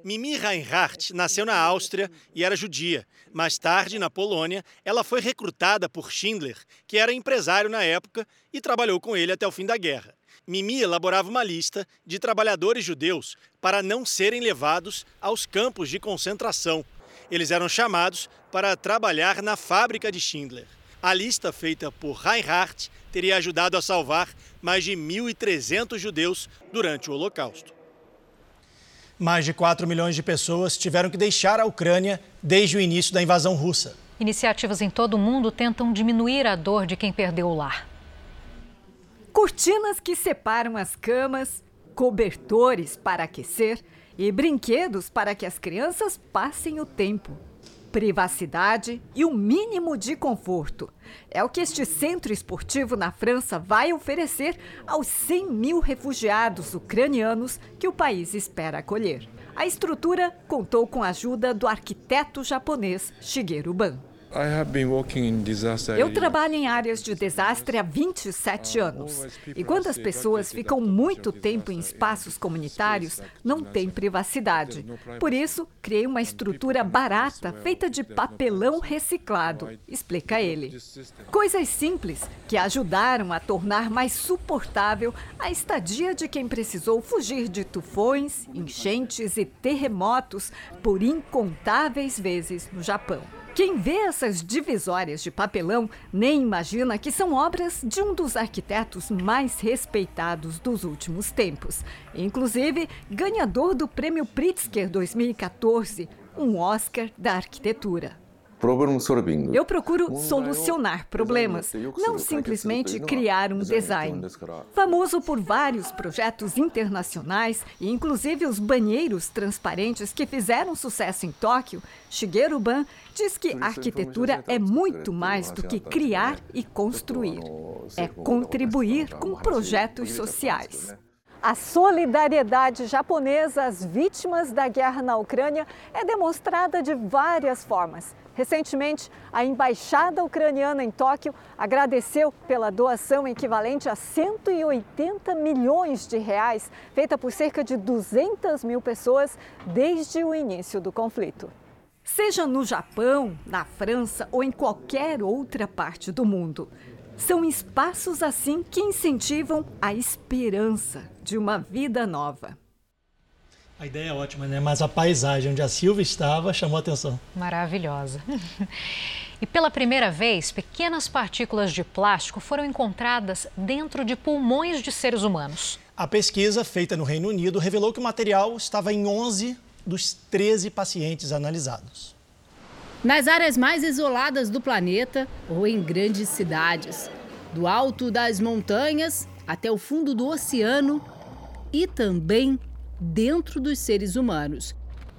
Mimi Reinhardt nasceu na Áustria e era judia. Mais tarde, na Polônia, ela foi recrutada por Schindler, que era empresário na época e trabalhou com ele até o fim da guerra. Mimi elaborava uma lista de trabalhadores judeus para não serem levados aos campos de concentração. Eles eram chamados para trabalhar na fábrica de Schindler. A lista feita por Reinhardt teria ajudado a salvar mais de 1.300 judeus durante o Holocausto. Mais de 4 milhões de pessoas tiveram que deixar a Ucrânia desde o início da invasão russa. Iniciativas em todo o mundo tentam diminuir a dor de quem perdeu o lar. Cortinas que separam as camas, cobertores para aquecer e brinquedos para que as crianças passem o tempo privacidade e o mínimo de conforto. É o que este centro esportivo na França vai oferecer aos 100 mil refugiados ucranianos que o país espera acolher. A estrutura contou com a ajuda do arquiteto japonês Shigeru Ban. Eu trabalho em áreas de desastre há 27 anos. E quando as pessoas ficam muito tempo em espaços comunitários, não tem privacidade. Por isso, criei uma estrutura barata feita de papelão reciclado, explica ele. Coisas simples que ajudaram a tornar mais suportável a estadia de quem precisou fugir de tufões, enchentes e terremotos por incontáveis vezes no Japão. Quem vê essas divisórias de papelão nem imagina que são obras de um dos arquitetos mais respeitados dos últimos tempos. Inclusive, ganhador do Prêmio Pritzker 2014, um Oscar da arquitetura. Eu procuro solucionar problemas, não simplesmente criar um design. Famoso por vários projetos internacionais e inclusive os banheiros transparentes que fizeram sucesso em Tóquio, Shigeru Ban diz que a arquitetura é muito mais do que criar e construir. É contribuir com projetos sociais. A solidariedade japonesa às vítimas da guerra na Ucrânia é demonstrada de várias formas. Recentemente, a embaixada ucraniana em Tóquio agradeceu pela doação equivalente a 180 milhões de reais, feita por cerca de 200 mil pessoas desde o início do conflito. Seja no Japão, na França ou em qualquer outra parte do mundo, são espaços assim que incentivam a esperança de uma vida nova. A ideia é ótima, né? Mas a paisagem onde a Silva estava chamou a atenção. Maravilhosa. E pela primeira vez, pequenas partículas de plástico foram encontradas dentro de pulmões de seres humanos. A pesquisa feita no Reino Unido revelou que o material estava em 11 dos 13 pacientes analisados. Nas áreas mais isoladas do planeta ou em grandes cidades, do alto das montanhas até o fundo do oceano e também dentro dos seres humanos.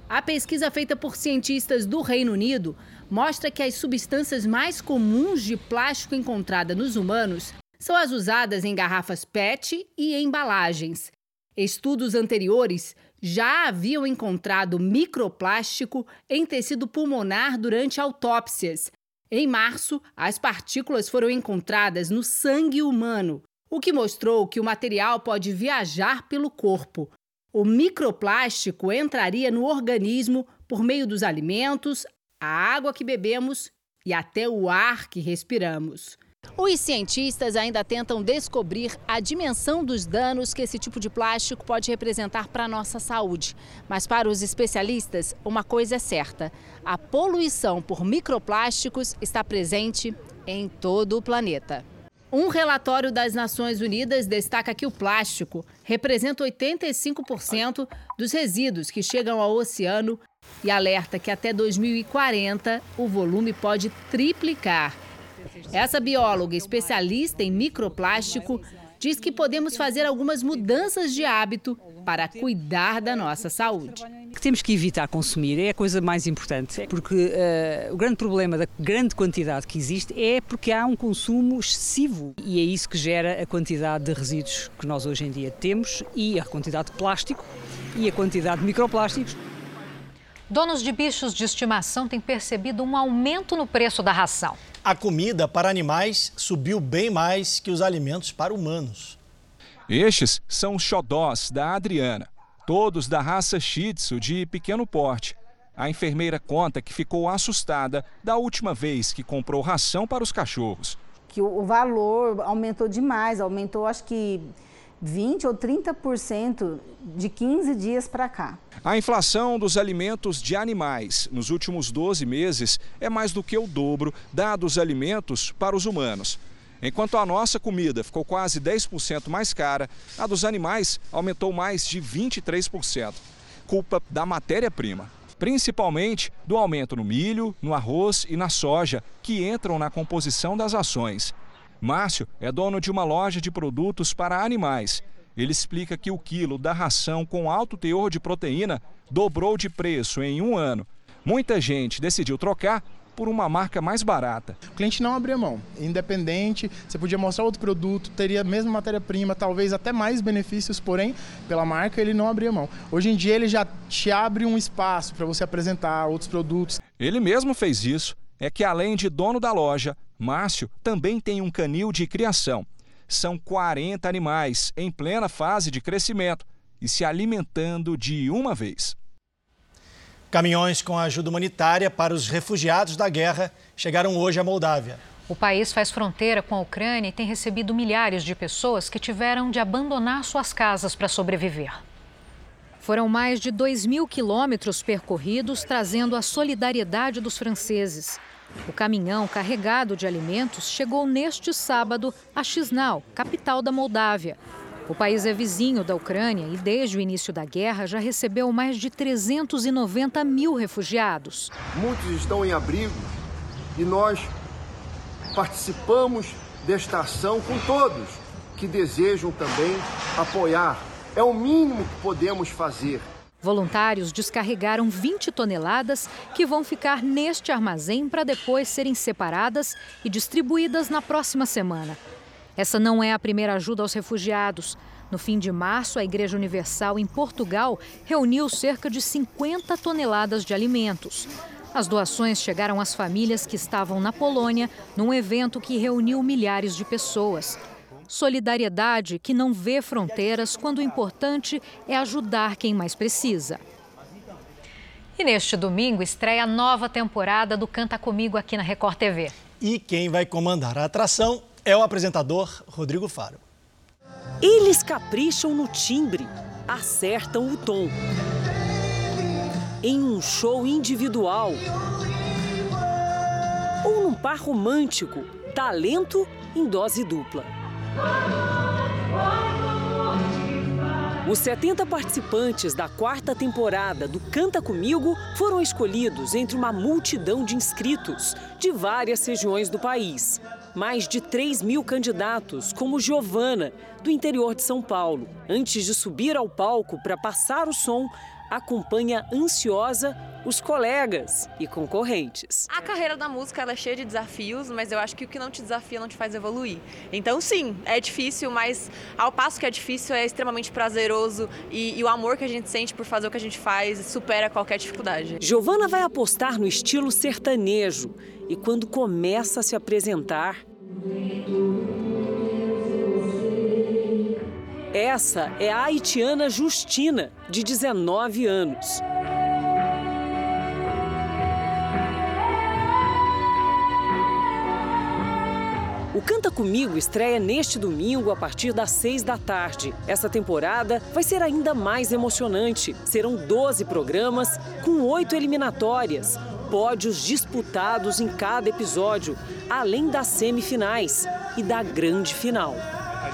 A pesquisa feita por cientistas do Reino Unido mostra que as substâncias mais comuns de plástico encontrada nos humanos são as usadas em garrafas PET e embalagens. Estudos anteriores já haviam encontrado microplástico em tecido pulmonar durante autópsias. Em março, as partículas foram encontradas no sangue humano, o que mostrou que o material pode viajar pelo corpo. O microplástico entraria no organismo por meio dos alimentos, a água que bebemos e até o ar que respiramos. Os cientistas ainda tentam descobrir a dimensão dos danos que esse tipo de plástico pode representar para a nossa saúde. Mas para os especialistas, uma coisa é certa: a poluição por microplásticos está presente em todo o planeta. Um relatório das Nações Unidas destaca que o plástico representa 85% dos resíduos que chegam ao oceano e alerta que até 2040 o volume pode triplicar. Essa bióloga especialista em microplástico diz que podemos fazer algumas mudanças de hábito para cuidar da nossa saúde. Que temos que evitar consumir é a coisa mais importante, porque uh, o grande problema da grande quantidade que existe é porque há um consumo excessivo e é isso que gera a quantidade de resíduos que nós hoje em dia temos e a quantidade de plástico e a quantidade de microplásticos. Donos de bichos de estimação têm percebido um aumento no preço da ração. A comida para animais subiu bem mais que os alimentos para humanos. Estes são os xodós da Adriana, todos da raça Shih Tzu de pequeno porte. A enfermeira conta que ficou assustada da última vez que comprou ração para os cachorros. Que o valor aumentou demais, aumentou acho que 20 ou 30% de 15 dias para cá. A inflação dos alimentos de animais nos últimos 12 meses é mais do que o dobro da dos alimentos para os humanos. Enquanto a nossa comida ficou quase 10% mais cara, a dos animais aumentou mais de 23%. Culpa da matéria-prima principalmente do aumento no milho, no arroz e na soja, que entram na composição das ações. Márcio é dono de uma loja de produtos para animais. Ele explica que o quilo da ração com alto teor de proteína dobrou de preço em um ano. Muita gente decidiu trocar por uma marca mais barata. O cliente não abria mão, independente, você podia mostrar outro produto, teria a mesma matéria-prima, talvez até mais benefícios, porém, pela marca ele não abria mão. Hoje em dia ele já te abre um espaço para você apresentar outros produtos. Ele mesmo fez isso. É que além de dono da loja, Márcio também tem um canil de criação. São 40 animais em plena fase de crescimento e se alimentando de uma vez. Caminhões com ajuda humanitária para os refugiados da guerra chegaram hoje à Moldávia. O país faz fronteira com a Ucrânia e tem recebido milhares de pessoas que tiveram de abandonar suas casas para sobreviver. Foram mais de 2 mil quilômetros percorridos, trazendo a solidariedade dos franceses. O caminhão carregado de alimentos chegou neste sábado a Chisinau, capital da Moldávia. O país é vizinho da Ucrânia e, desde o início da guerra, já recebeu mais de 390 mil refugiados. Muitos estão em abrigo E nós participamos desta ação com todos que desejam também apoiar. É o mínimo que podemos fazer. Voluntários descarregaram 20 toneladas que vão ficar neste armazém para depois serem separadas e distribuídas na próxima semana. Essa não é a primeira ajuda aos refugiados. No fim de março, a Igreja Universal em Portugal reuniu cerca de 50 toneladas de alimentos. As doações chegaram às famílias que estavam na Polônia num evento que reuniu milhares de pessoas. Solidariedade que não vê fronteiras quando o importante é ajudar quem mais precisa. E neste domingo estreia a nova temporada do Canta Comigo aqui na Record TV. E quem vai comandar a atração é o apresentador Rodrigo Faro. Eles capricham no timbre, acertam o tom. Em um show individual ou num par romântico, talento em dose dupla. Os 70 participantes da quarta temporada do Canta Comigo foram escolhidos entre uma multidão de inscritos de várias regiões do país. Mais de 3 mil candidatos, como Giovana, do interior de São Paulo. Antes de subir ao palco para passar o som, acompanha ansiosa os colegas e concorrentes. A carreira da música é cheia de desafios, mas eu acho que o que não te desafia não te faz evoluir. Então, sim, é difícil, mas ao passo que é difícil, é extremamente prazeroso e, e o amor que a gente sente por fazer o que a gente faz supera qualquer dificuldade. Giovana vai apostar no estilo sertanejo e quando começa a se apresentar. Essa é a haitiana Justina, de 19 anos. O Canta Comigo estreia neste domingo a partir das seis da tarde. Essa temporada vai ser ainda mais emocionante. Serão 12 programas com oito eliminatórias, pódios disputados em cada episódio, além das semifinais e da grande final.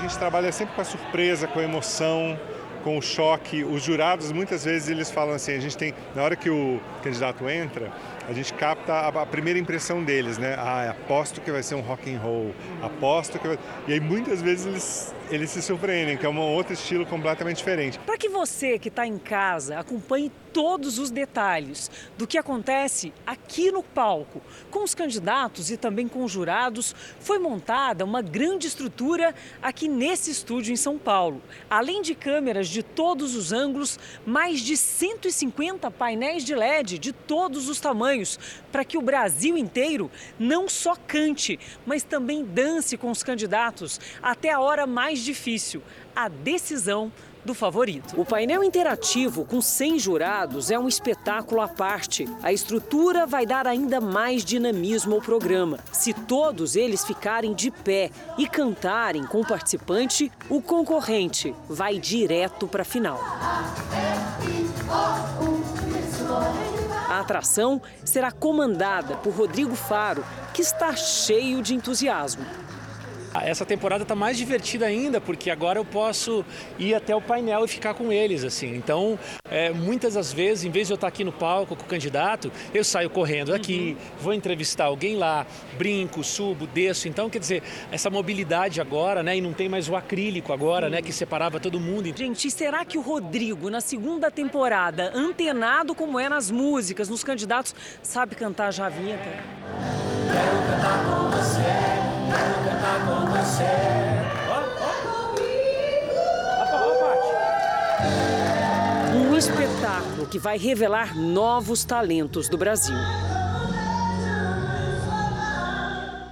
Gente trabalha sempre com a surpresa, com a emoção, com o choque. Os jurados muitas vezes eles falam assim, a gente tem na hora que o candidato entra, a gente capta a, a, primeira impressão deles, né? Ah, aposto que vai ser um rock and roll, aposto que vai... E aí muitas vezes eles, eles se surpreendem, que é um outro estilo completamente diferente. Para que você que está em casa acompanhe todos os detalhes do que acontece aqui no palco, com os candidatos e também com os jurados, foi montada uma grande estrutura aqui nesse estúdio em São Paulo. Além de câmeras de todos os ângulos, mais de 150 painéis de LED de todos os tamanhos para que o Brasil inteiro não só cante, mas também dance com os candidatos até a hora mais difícil, a decisão do favorito. O painel interativo com 100 jurados é um espetáculo à parte. A estrutura vai dar ainda mais dinamismo ao programa. Se todos eles ficarem de pé e cantarem com o participante, o concorrente vai direto para a final. A atração será comandada por Rodrigo Faro, que está cheio de entusiasmo. Essa temporada está mais divertida ainda, porque agora eu posso ir até o painel e ficar com eles, assim. Então, é, muitas das vezes, em vez de eu estar aqui no palco com o candidato, eu saio correndo aqui, uhum. vou entrevistar alguém lá, brinco, subo, desço. Então, quer dizer, essa mobilidade agora, né? E não tem mais o acrílico agora, uhum. né? Que separava todo mundo. Gente, será que o Rodrigo, na segunda temporada, antenado como é nas músicas, nos candidatos, sabe cantar já a vinheta? Quero cantar com você Um espetáculo que vai revelar novos talentos do Brasil.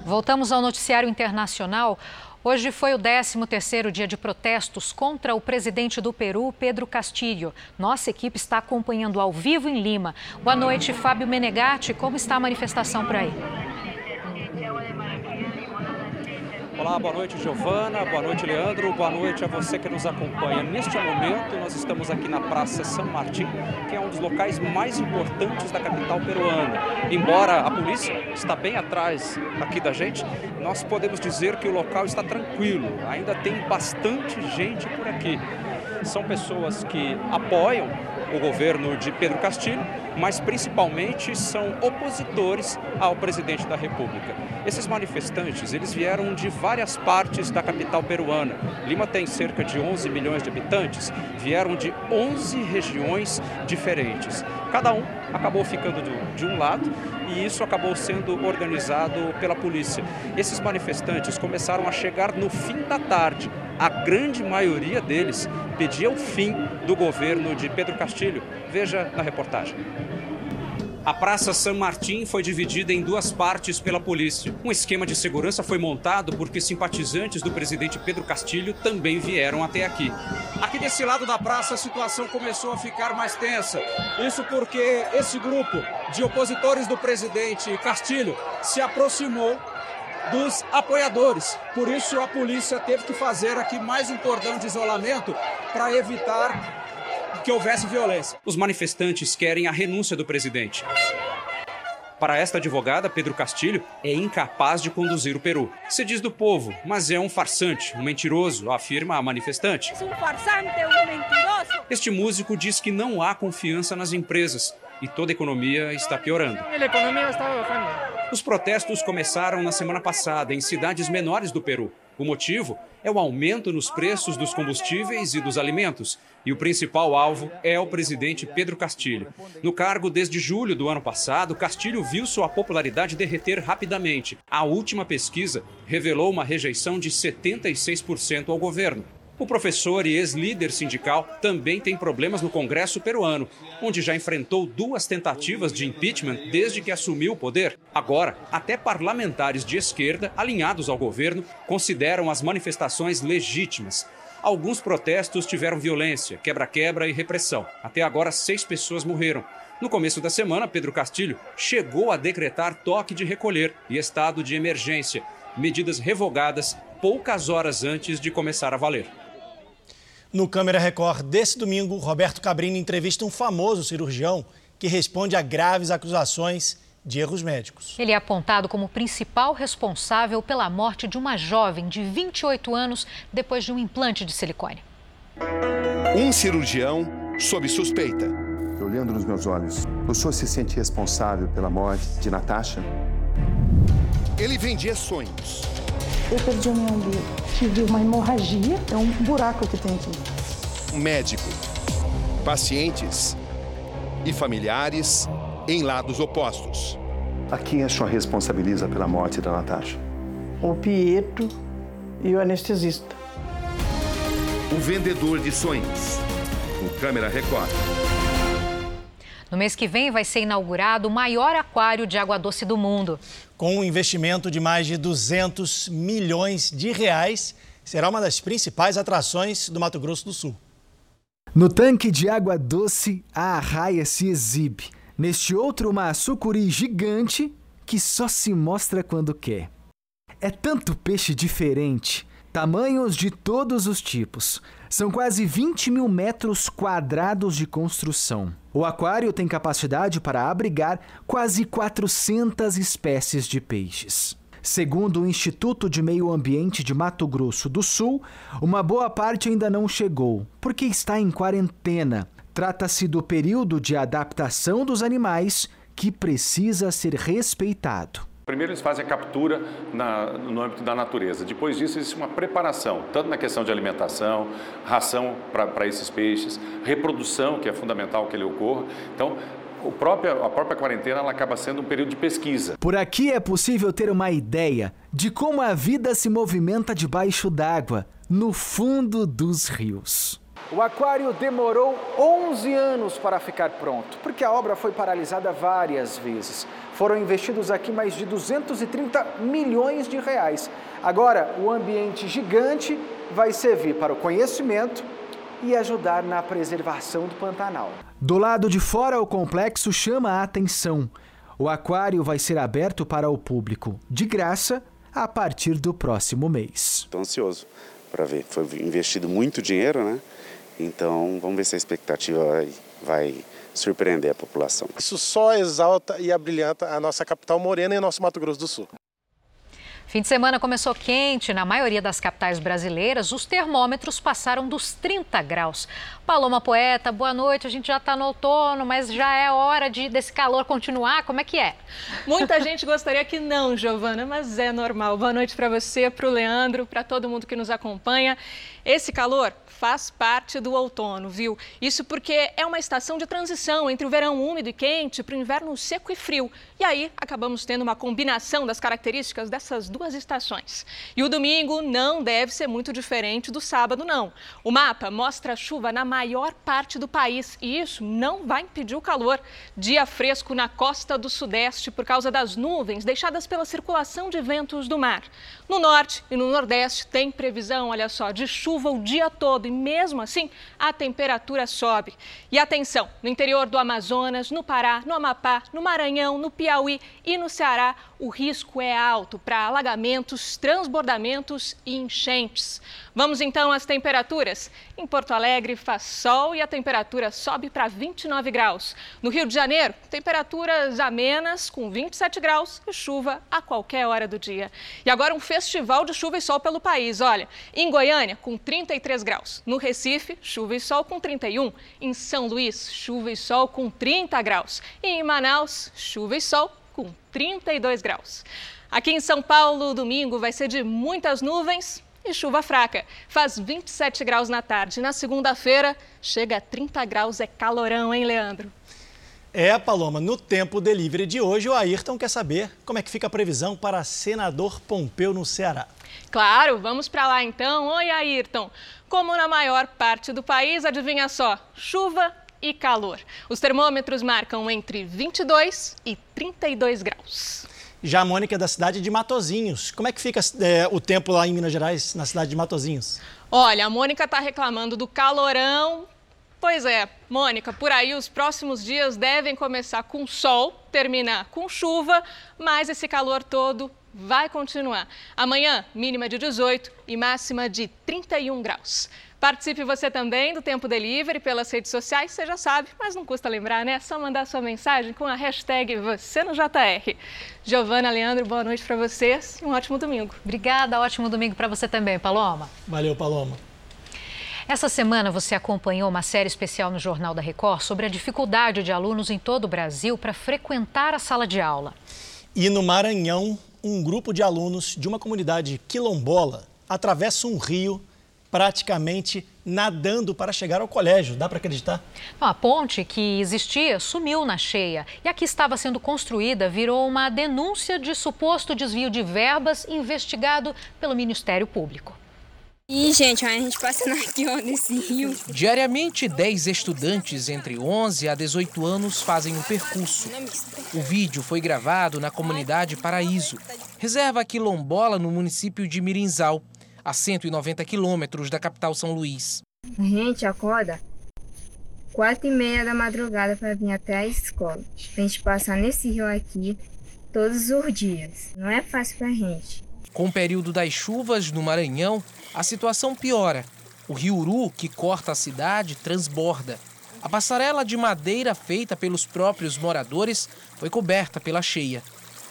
Voltamos ao noticiário internacional. Hoje foi o 13º dia de protestos contra o presidente do Peru, Pedro Castillo. Nossa equipe está acompanhando ao vivo em Lima. Boa noite, Fábio Menegatti. Como está a manifestação por aí? Olá, boa noite, Giovana. Boa noite, Leandro. Boa noite a você que nos acompanha. Neste momento, nós estamos aqui na Praça São Martim, que é um dos locais mais importantes da capital peruana. Embora a polícia está bem atrás aqui da gente, nós podemos dizer que o local está tranquilo. Ainda tem bastante gente por aqui. São pessoas que apoiam o governo de Pedro Castilho, mas principalmente são opositores ao presidente da República. Esses manifestantes, eles vieram de várias partes da capital peruana. Lima tem cerca de 11 milhões de habitantes, vieram de 11 regiões diferentes. Cada um acabou ficando de um lado e isso acabou sendo organizado pela polícia. Esses manifestantes começaram a chegar no fim da tarde. A grande maioria deles pedia o fim do governo de Pedro Castilho. Veja na reportagem. A Praça San Martín foi dividida em duas partes pela polícia. Um esquema de segurança foi montado porque simpatizantes do presidente Pedro Castilho também vieram até aqui. Aqui desse lado da praça a situação começou a ficar mais tensa. Isso porque esse grupo de opositores do presidente Castilho se aproximou dos apoiadores. Por isso a polícia teve que fazer aqui mais um cordão de isolamento para evitar que houvesse violência. Os manifestantes querem a renúncia do presidente. Para esta advogada, Pedro Castilho é incapaz de conduzir o Peru. Se diz do povo, mas é um farsante, um mentiroso, afirma a manifestante. É um farsante, um mentiroso. Este músico diz que não há confiança nas empresas e toda a economia está piorando. Os protestos começaram na semana passada em cidades menores do Peru. O motivo é o aumento nos preços dos combustíveis e dos alimentos, e o principal alvo é o presidente Pedro Castilho. No cargo desde julho do ano passado, Castilho viu sua popularidade derreter rapidamente. A última pesquisa revelou uma rejeição de 76% ao governo. O professor e ex-líder sindical também tem problemas no Congresso peruano, onde já enfrentou duas tentativas de impeachment desde que assumiu o poder. Agora, até parlamentares de esquerda, alinhados ao governo, consideram as manifestações legítimas. Alguns protestos tiveram violência, quebra-quebra e repressão. Até agora, seis pessoas morreram. No começo da semana, Pedro Castilho chegou a decretar toque de recolher e estado de emergência, medidas revogadas poucas horas antes de começar a valer. No Câmera Record desse domingo, Roberto Cabrini entrevista um famoso cirurgião que responde a graves acusações de erros médicos. Ele é apontado como principal responsável pela morte de uma jovem de 28 anos depois de um implante de silicone. Um cirurgião sob suspeita. Olhando nos meus olhos, o senhor se sente responsável pela morte de Natasha? Ele vendia sonhos. Eu perdi o meu umbigo. Tive uma hemorragia, é um buraco que tem aqui. Médico, pacientes e familiares em lados opostos. A quem a senhora responsabiliza pela morte da Natasha? O Pietro e o anestesista. O vendedor de sonhos. O Câmera Record. No mês que vem vai ser inaugurado o maior aquário de água doce do mundo. Com um investimento de mais de 200 milhões de reais, será uma das principais atrações do Mato Grosso do Sul. No tanque de água doce, a arraia se exibe. Neste outro, uma sucuri gigante que só se mostra quando quer. É tanto peixe diferente, tamanhos de todos os tipos. São quase 20 mil metros quadrados de construção. O aquário tem capacidade para abrigar quase 400 espécies de peixes. Segundo o Instituto de Meio Ambiente de Mato Grosso do Sul, uma boa parte ainda não chegou, porque está em quarentena. Trata-se do período de adaptação dos animais que precisa ser respeitado. Primeiro eles fazem a captura na, no âmbito da natureza. Depois disso existe uma preparação, tanto na questão de alimentação, ração para esses peixes, reprodução, que é fundamental que ele ocorra. Então, o próprio, a própria quarentena ela acaba sendo um período de pesquisa. Por aqui é possível ter uma ideia de como a vida se movimenta debaixo d'água, no fundo dos rios. O aquário demorou 11 anos para ficar pronto, porque a obra foi paralisada várias vezes. Foram investidos aqui mais de 230 milhões de reais. Agora, o ambiente gigante vai servir para o conhecimento e ajudar na preservação do Pantanal. Do lado de fora, o complexo chama a atenção. O aquário vai ser aberto para o público, de graça, a partir do próximo mês. Estou ansioso para ver. Foi investido muito dinheiro, né? Então, vamos ver se a expectativa vai, vai surpreender a população. Isso só exalta e abrilhanta a nossa capital morena e o nosso Mato Grosso do Sul. Fim de semana começou quente. Na maioria das capitais brasileiras, os termômetros passaram dos 30 graus. Paloma Poeta, boa noite. A gente já está no outono, mas já é hora de, desse calor continuar. Como é que é? Muita gente gostaria que não, Giovana, mas é normal. Boa noite para você, para o Leandro, para todo mundo que nos acompanha. Esse calor faz parte do outono, viu? Isso porque é uma estação de transição entre o verão úmido e quente para o inverno seco e frio. E aí acabamos tendo uma combinação das características dessas duas estações. E o domingo não deve ser muito diferente do sábado, não. O mapa mostra chuva na maior parte do país e isso não vai impedir o calor. Dia fresco na costa do sudeste por causa das nuvens deixadas pela circulação de ventos do mar. No norte e no nordeste tem previsão, olha só, de chuva o dia todo e mesmo assim a temperatura sobe. E atenção, no interior do Amazonas, no Pará, no Amapá, no Maranhão, no Piauí e no Ceará, o risco é alto para alagamentos, transbordamentos e enchentes. Vamos então às temperaturas. Em Porto Alegre faz sol e a temperatura sobe para 29 graus. No Rio de Janeiro, temperaturas amenas com 27 graus e chuva a qualquer hora do dia. E agora um festival de chuva e sol pelo país. Olha, em Goiânia, com 33 graus. No Recife, chuva e sol com 31. Em São Luís, chuva e sol com 30 graus. E em Manaus, chuva e sol com 32 graus. Aqui em São Paulo, domingo vai ser de muitas nuvens e chuva fraca. Faz 27 graus na tarde. Na segunda-feira, chega a 30 graus. É calorão, hein, Leandro? É, Paloma, no tempo delivery de hoje, o Ayrton quer saber como é que fica a previsão para senador Pompeu no Ceará. Claro, vamos para lá então. Oi, Ayrton. Como na maior parte do país, adivinha só, chuva e calor. Os termômetros marcam entre 22 e 32 graus. Já a Mônica é da cidade de Matozinhos. Como é que fica é, o tempo lá em Minas Gerais, na cidade de Matozinhos? Olha, a Mônica está reclamando do calorão. Pois é, Mônica, por aí os próximos dias devem começar com sol, terminar com chuva, mas esse calor todo vai continuar. Amanhã, mínima de 18 e máxima de 31 graus. Participe você também do Tempo Delivery pelas redes sociais, você já sabe, mas não custa lembrar, né? É só mandar sua mensagem com a hashtag você no JR. Giovana, Leandro, boa noite para vocês e um ótimo domingo. Obrigada, ótimo domingo para você também, Paloma. Valeu, Paloma. Essa semana você acompanhou uma série especial no Jornal da Record sobre a dificuldade de alunos em todo o Brasil para frequentar a sala de aula. E no Maranhão, um grupo de alunos de uma comunidade quilombola atravessa um rio praticamente nadando para chegar ao colégio. Dá para acreditar? A ponte que existia sumiu na cheia e a que estava sendo construída virou uma denúncia de suposto desvio de verbas investigado pelo Ministério Público. E, gente, a gente passando aqui ó, nesse rio. Diariamente, 10 estudantes entre 11 a 18 anos fazem o percurso. O vídeo foi gravado na comunidade Paraíso, reserva quilombola no município de Mirinzal a 190 quilômetros da capital São Luís. A gente acorda quatro e meia da madrugada para vir até a escola. A gente passar nesse rio aqui todos os dias. Não é fácil para a gente. Com o período das chuvas no Maranhão, a situação piora. O rio Uru, que corta a cidade, transborda. A passarela de madeira feita pelos próprios moradores foi coberta pela cheia.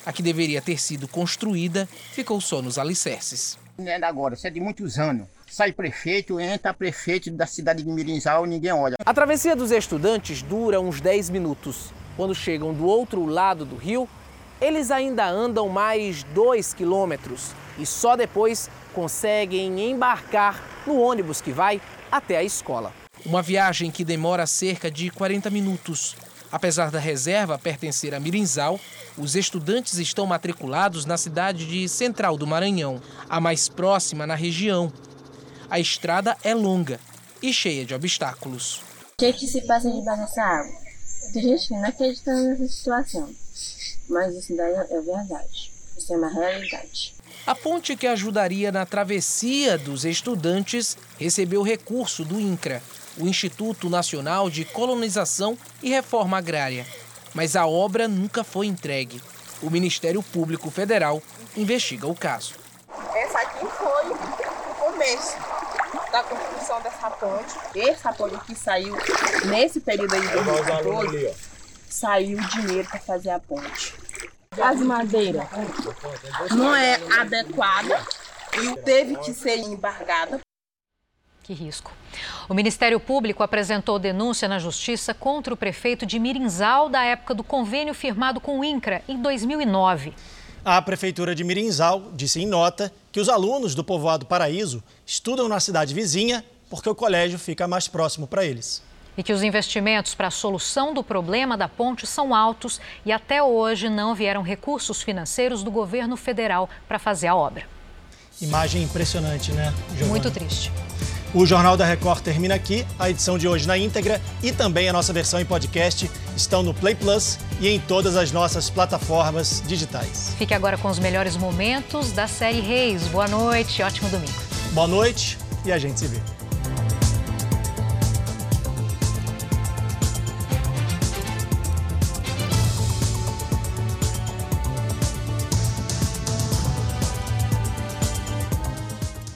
A que deveria ter sido construída ficou só nos alicerces. Não é agora, isso é de muitos anos. Sai prefeito, entra prefeito da cidade de Mirinzal, ninguém olha. A travessia dos estudantes dura uns 10 minutos. Quando chegam do outro lado do rio, eles ainda andam mais 2 quilômetros e só depois conseguem embarcar no ônibus que vai até a escola. Uma viagem que demora cerca de 40 minutos. Apesar da reserva pertencer a Mirinzal, os estudantes estão matriculados na cidade de Central do Maranhão, a mais próxima na região. A estrada é longa e cheia de obstáculos. O que, que se passa debaixo dessa água? Tem gente que não acredita nessa situação, mas isso daí é verdade. Isso é uma realidade. A ponte que ajudaria na travessia dos estudantes recebeu recurso do INCRA, o Instituto Nacional de Colonização e Reforma Agrária. Mas a obra nunca foi entregue. O Ministério Público Federal investiga o caso. Essa aqui foi o começo da construção dessa ponte. Essa ponte que saiu nesse período aí de 2014, saiu dinheiro para fazer a ponte. as madeiras não é adequada e teve que ser embargada. Que risco. O Ministério Público apresentou denúncia na Justiça contra o prefeito de Mirinzal da época do convênio firmado com o INCRA em 2009. A Prefeitura de Mirinzal disse em nota que os alunos do povoado Paraíso estudam na cidade vizinha porque o colégio fica mais próximo para eles. E que os investimentos para a solução do problema da ponte são altos e até hoje não vieram recursos financeiros do governo federal para fazer a obra. Imagem impressionante, né? Giovana? Muito triste. O Jornal da Record termina aqui. A edição de hoje na íntegra e também a nossa versão em podcast estão no Play Plus e em todas as nossas plataformas digitais. Fique agora com os melhores momentos da série Reis. Boa noite, ótimo domingo. Boa noite e a gente se vê.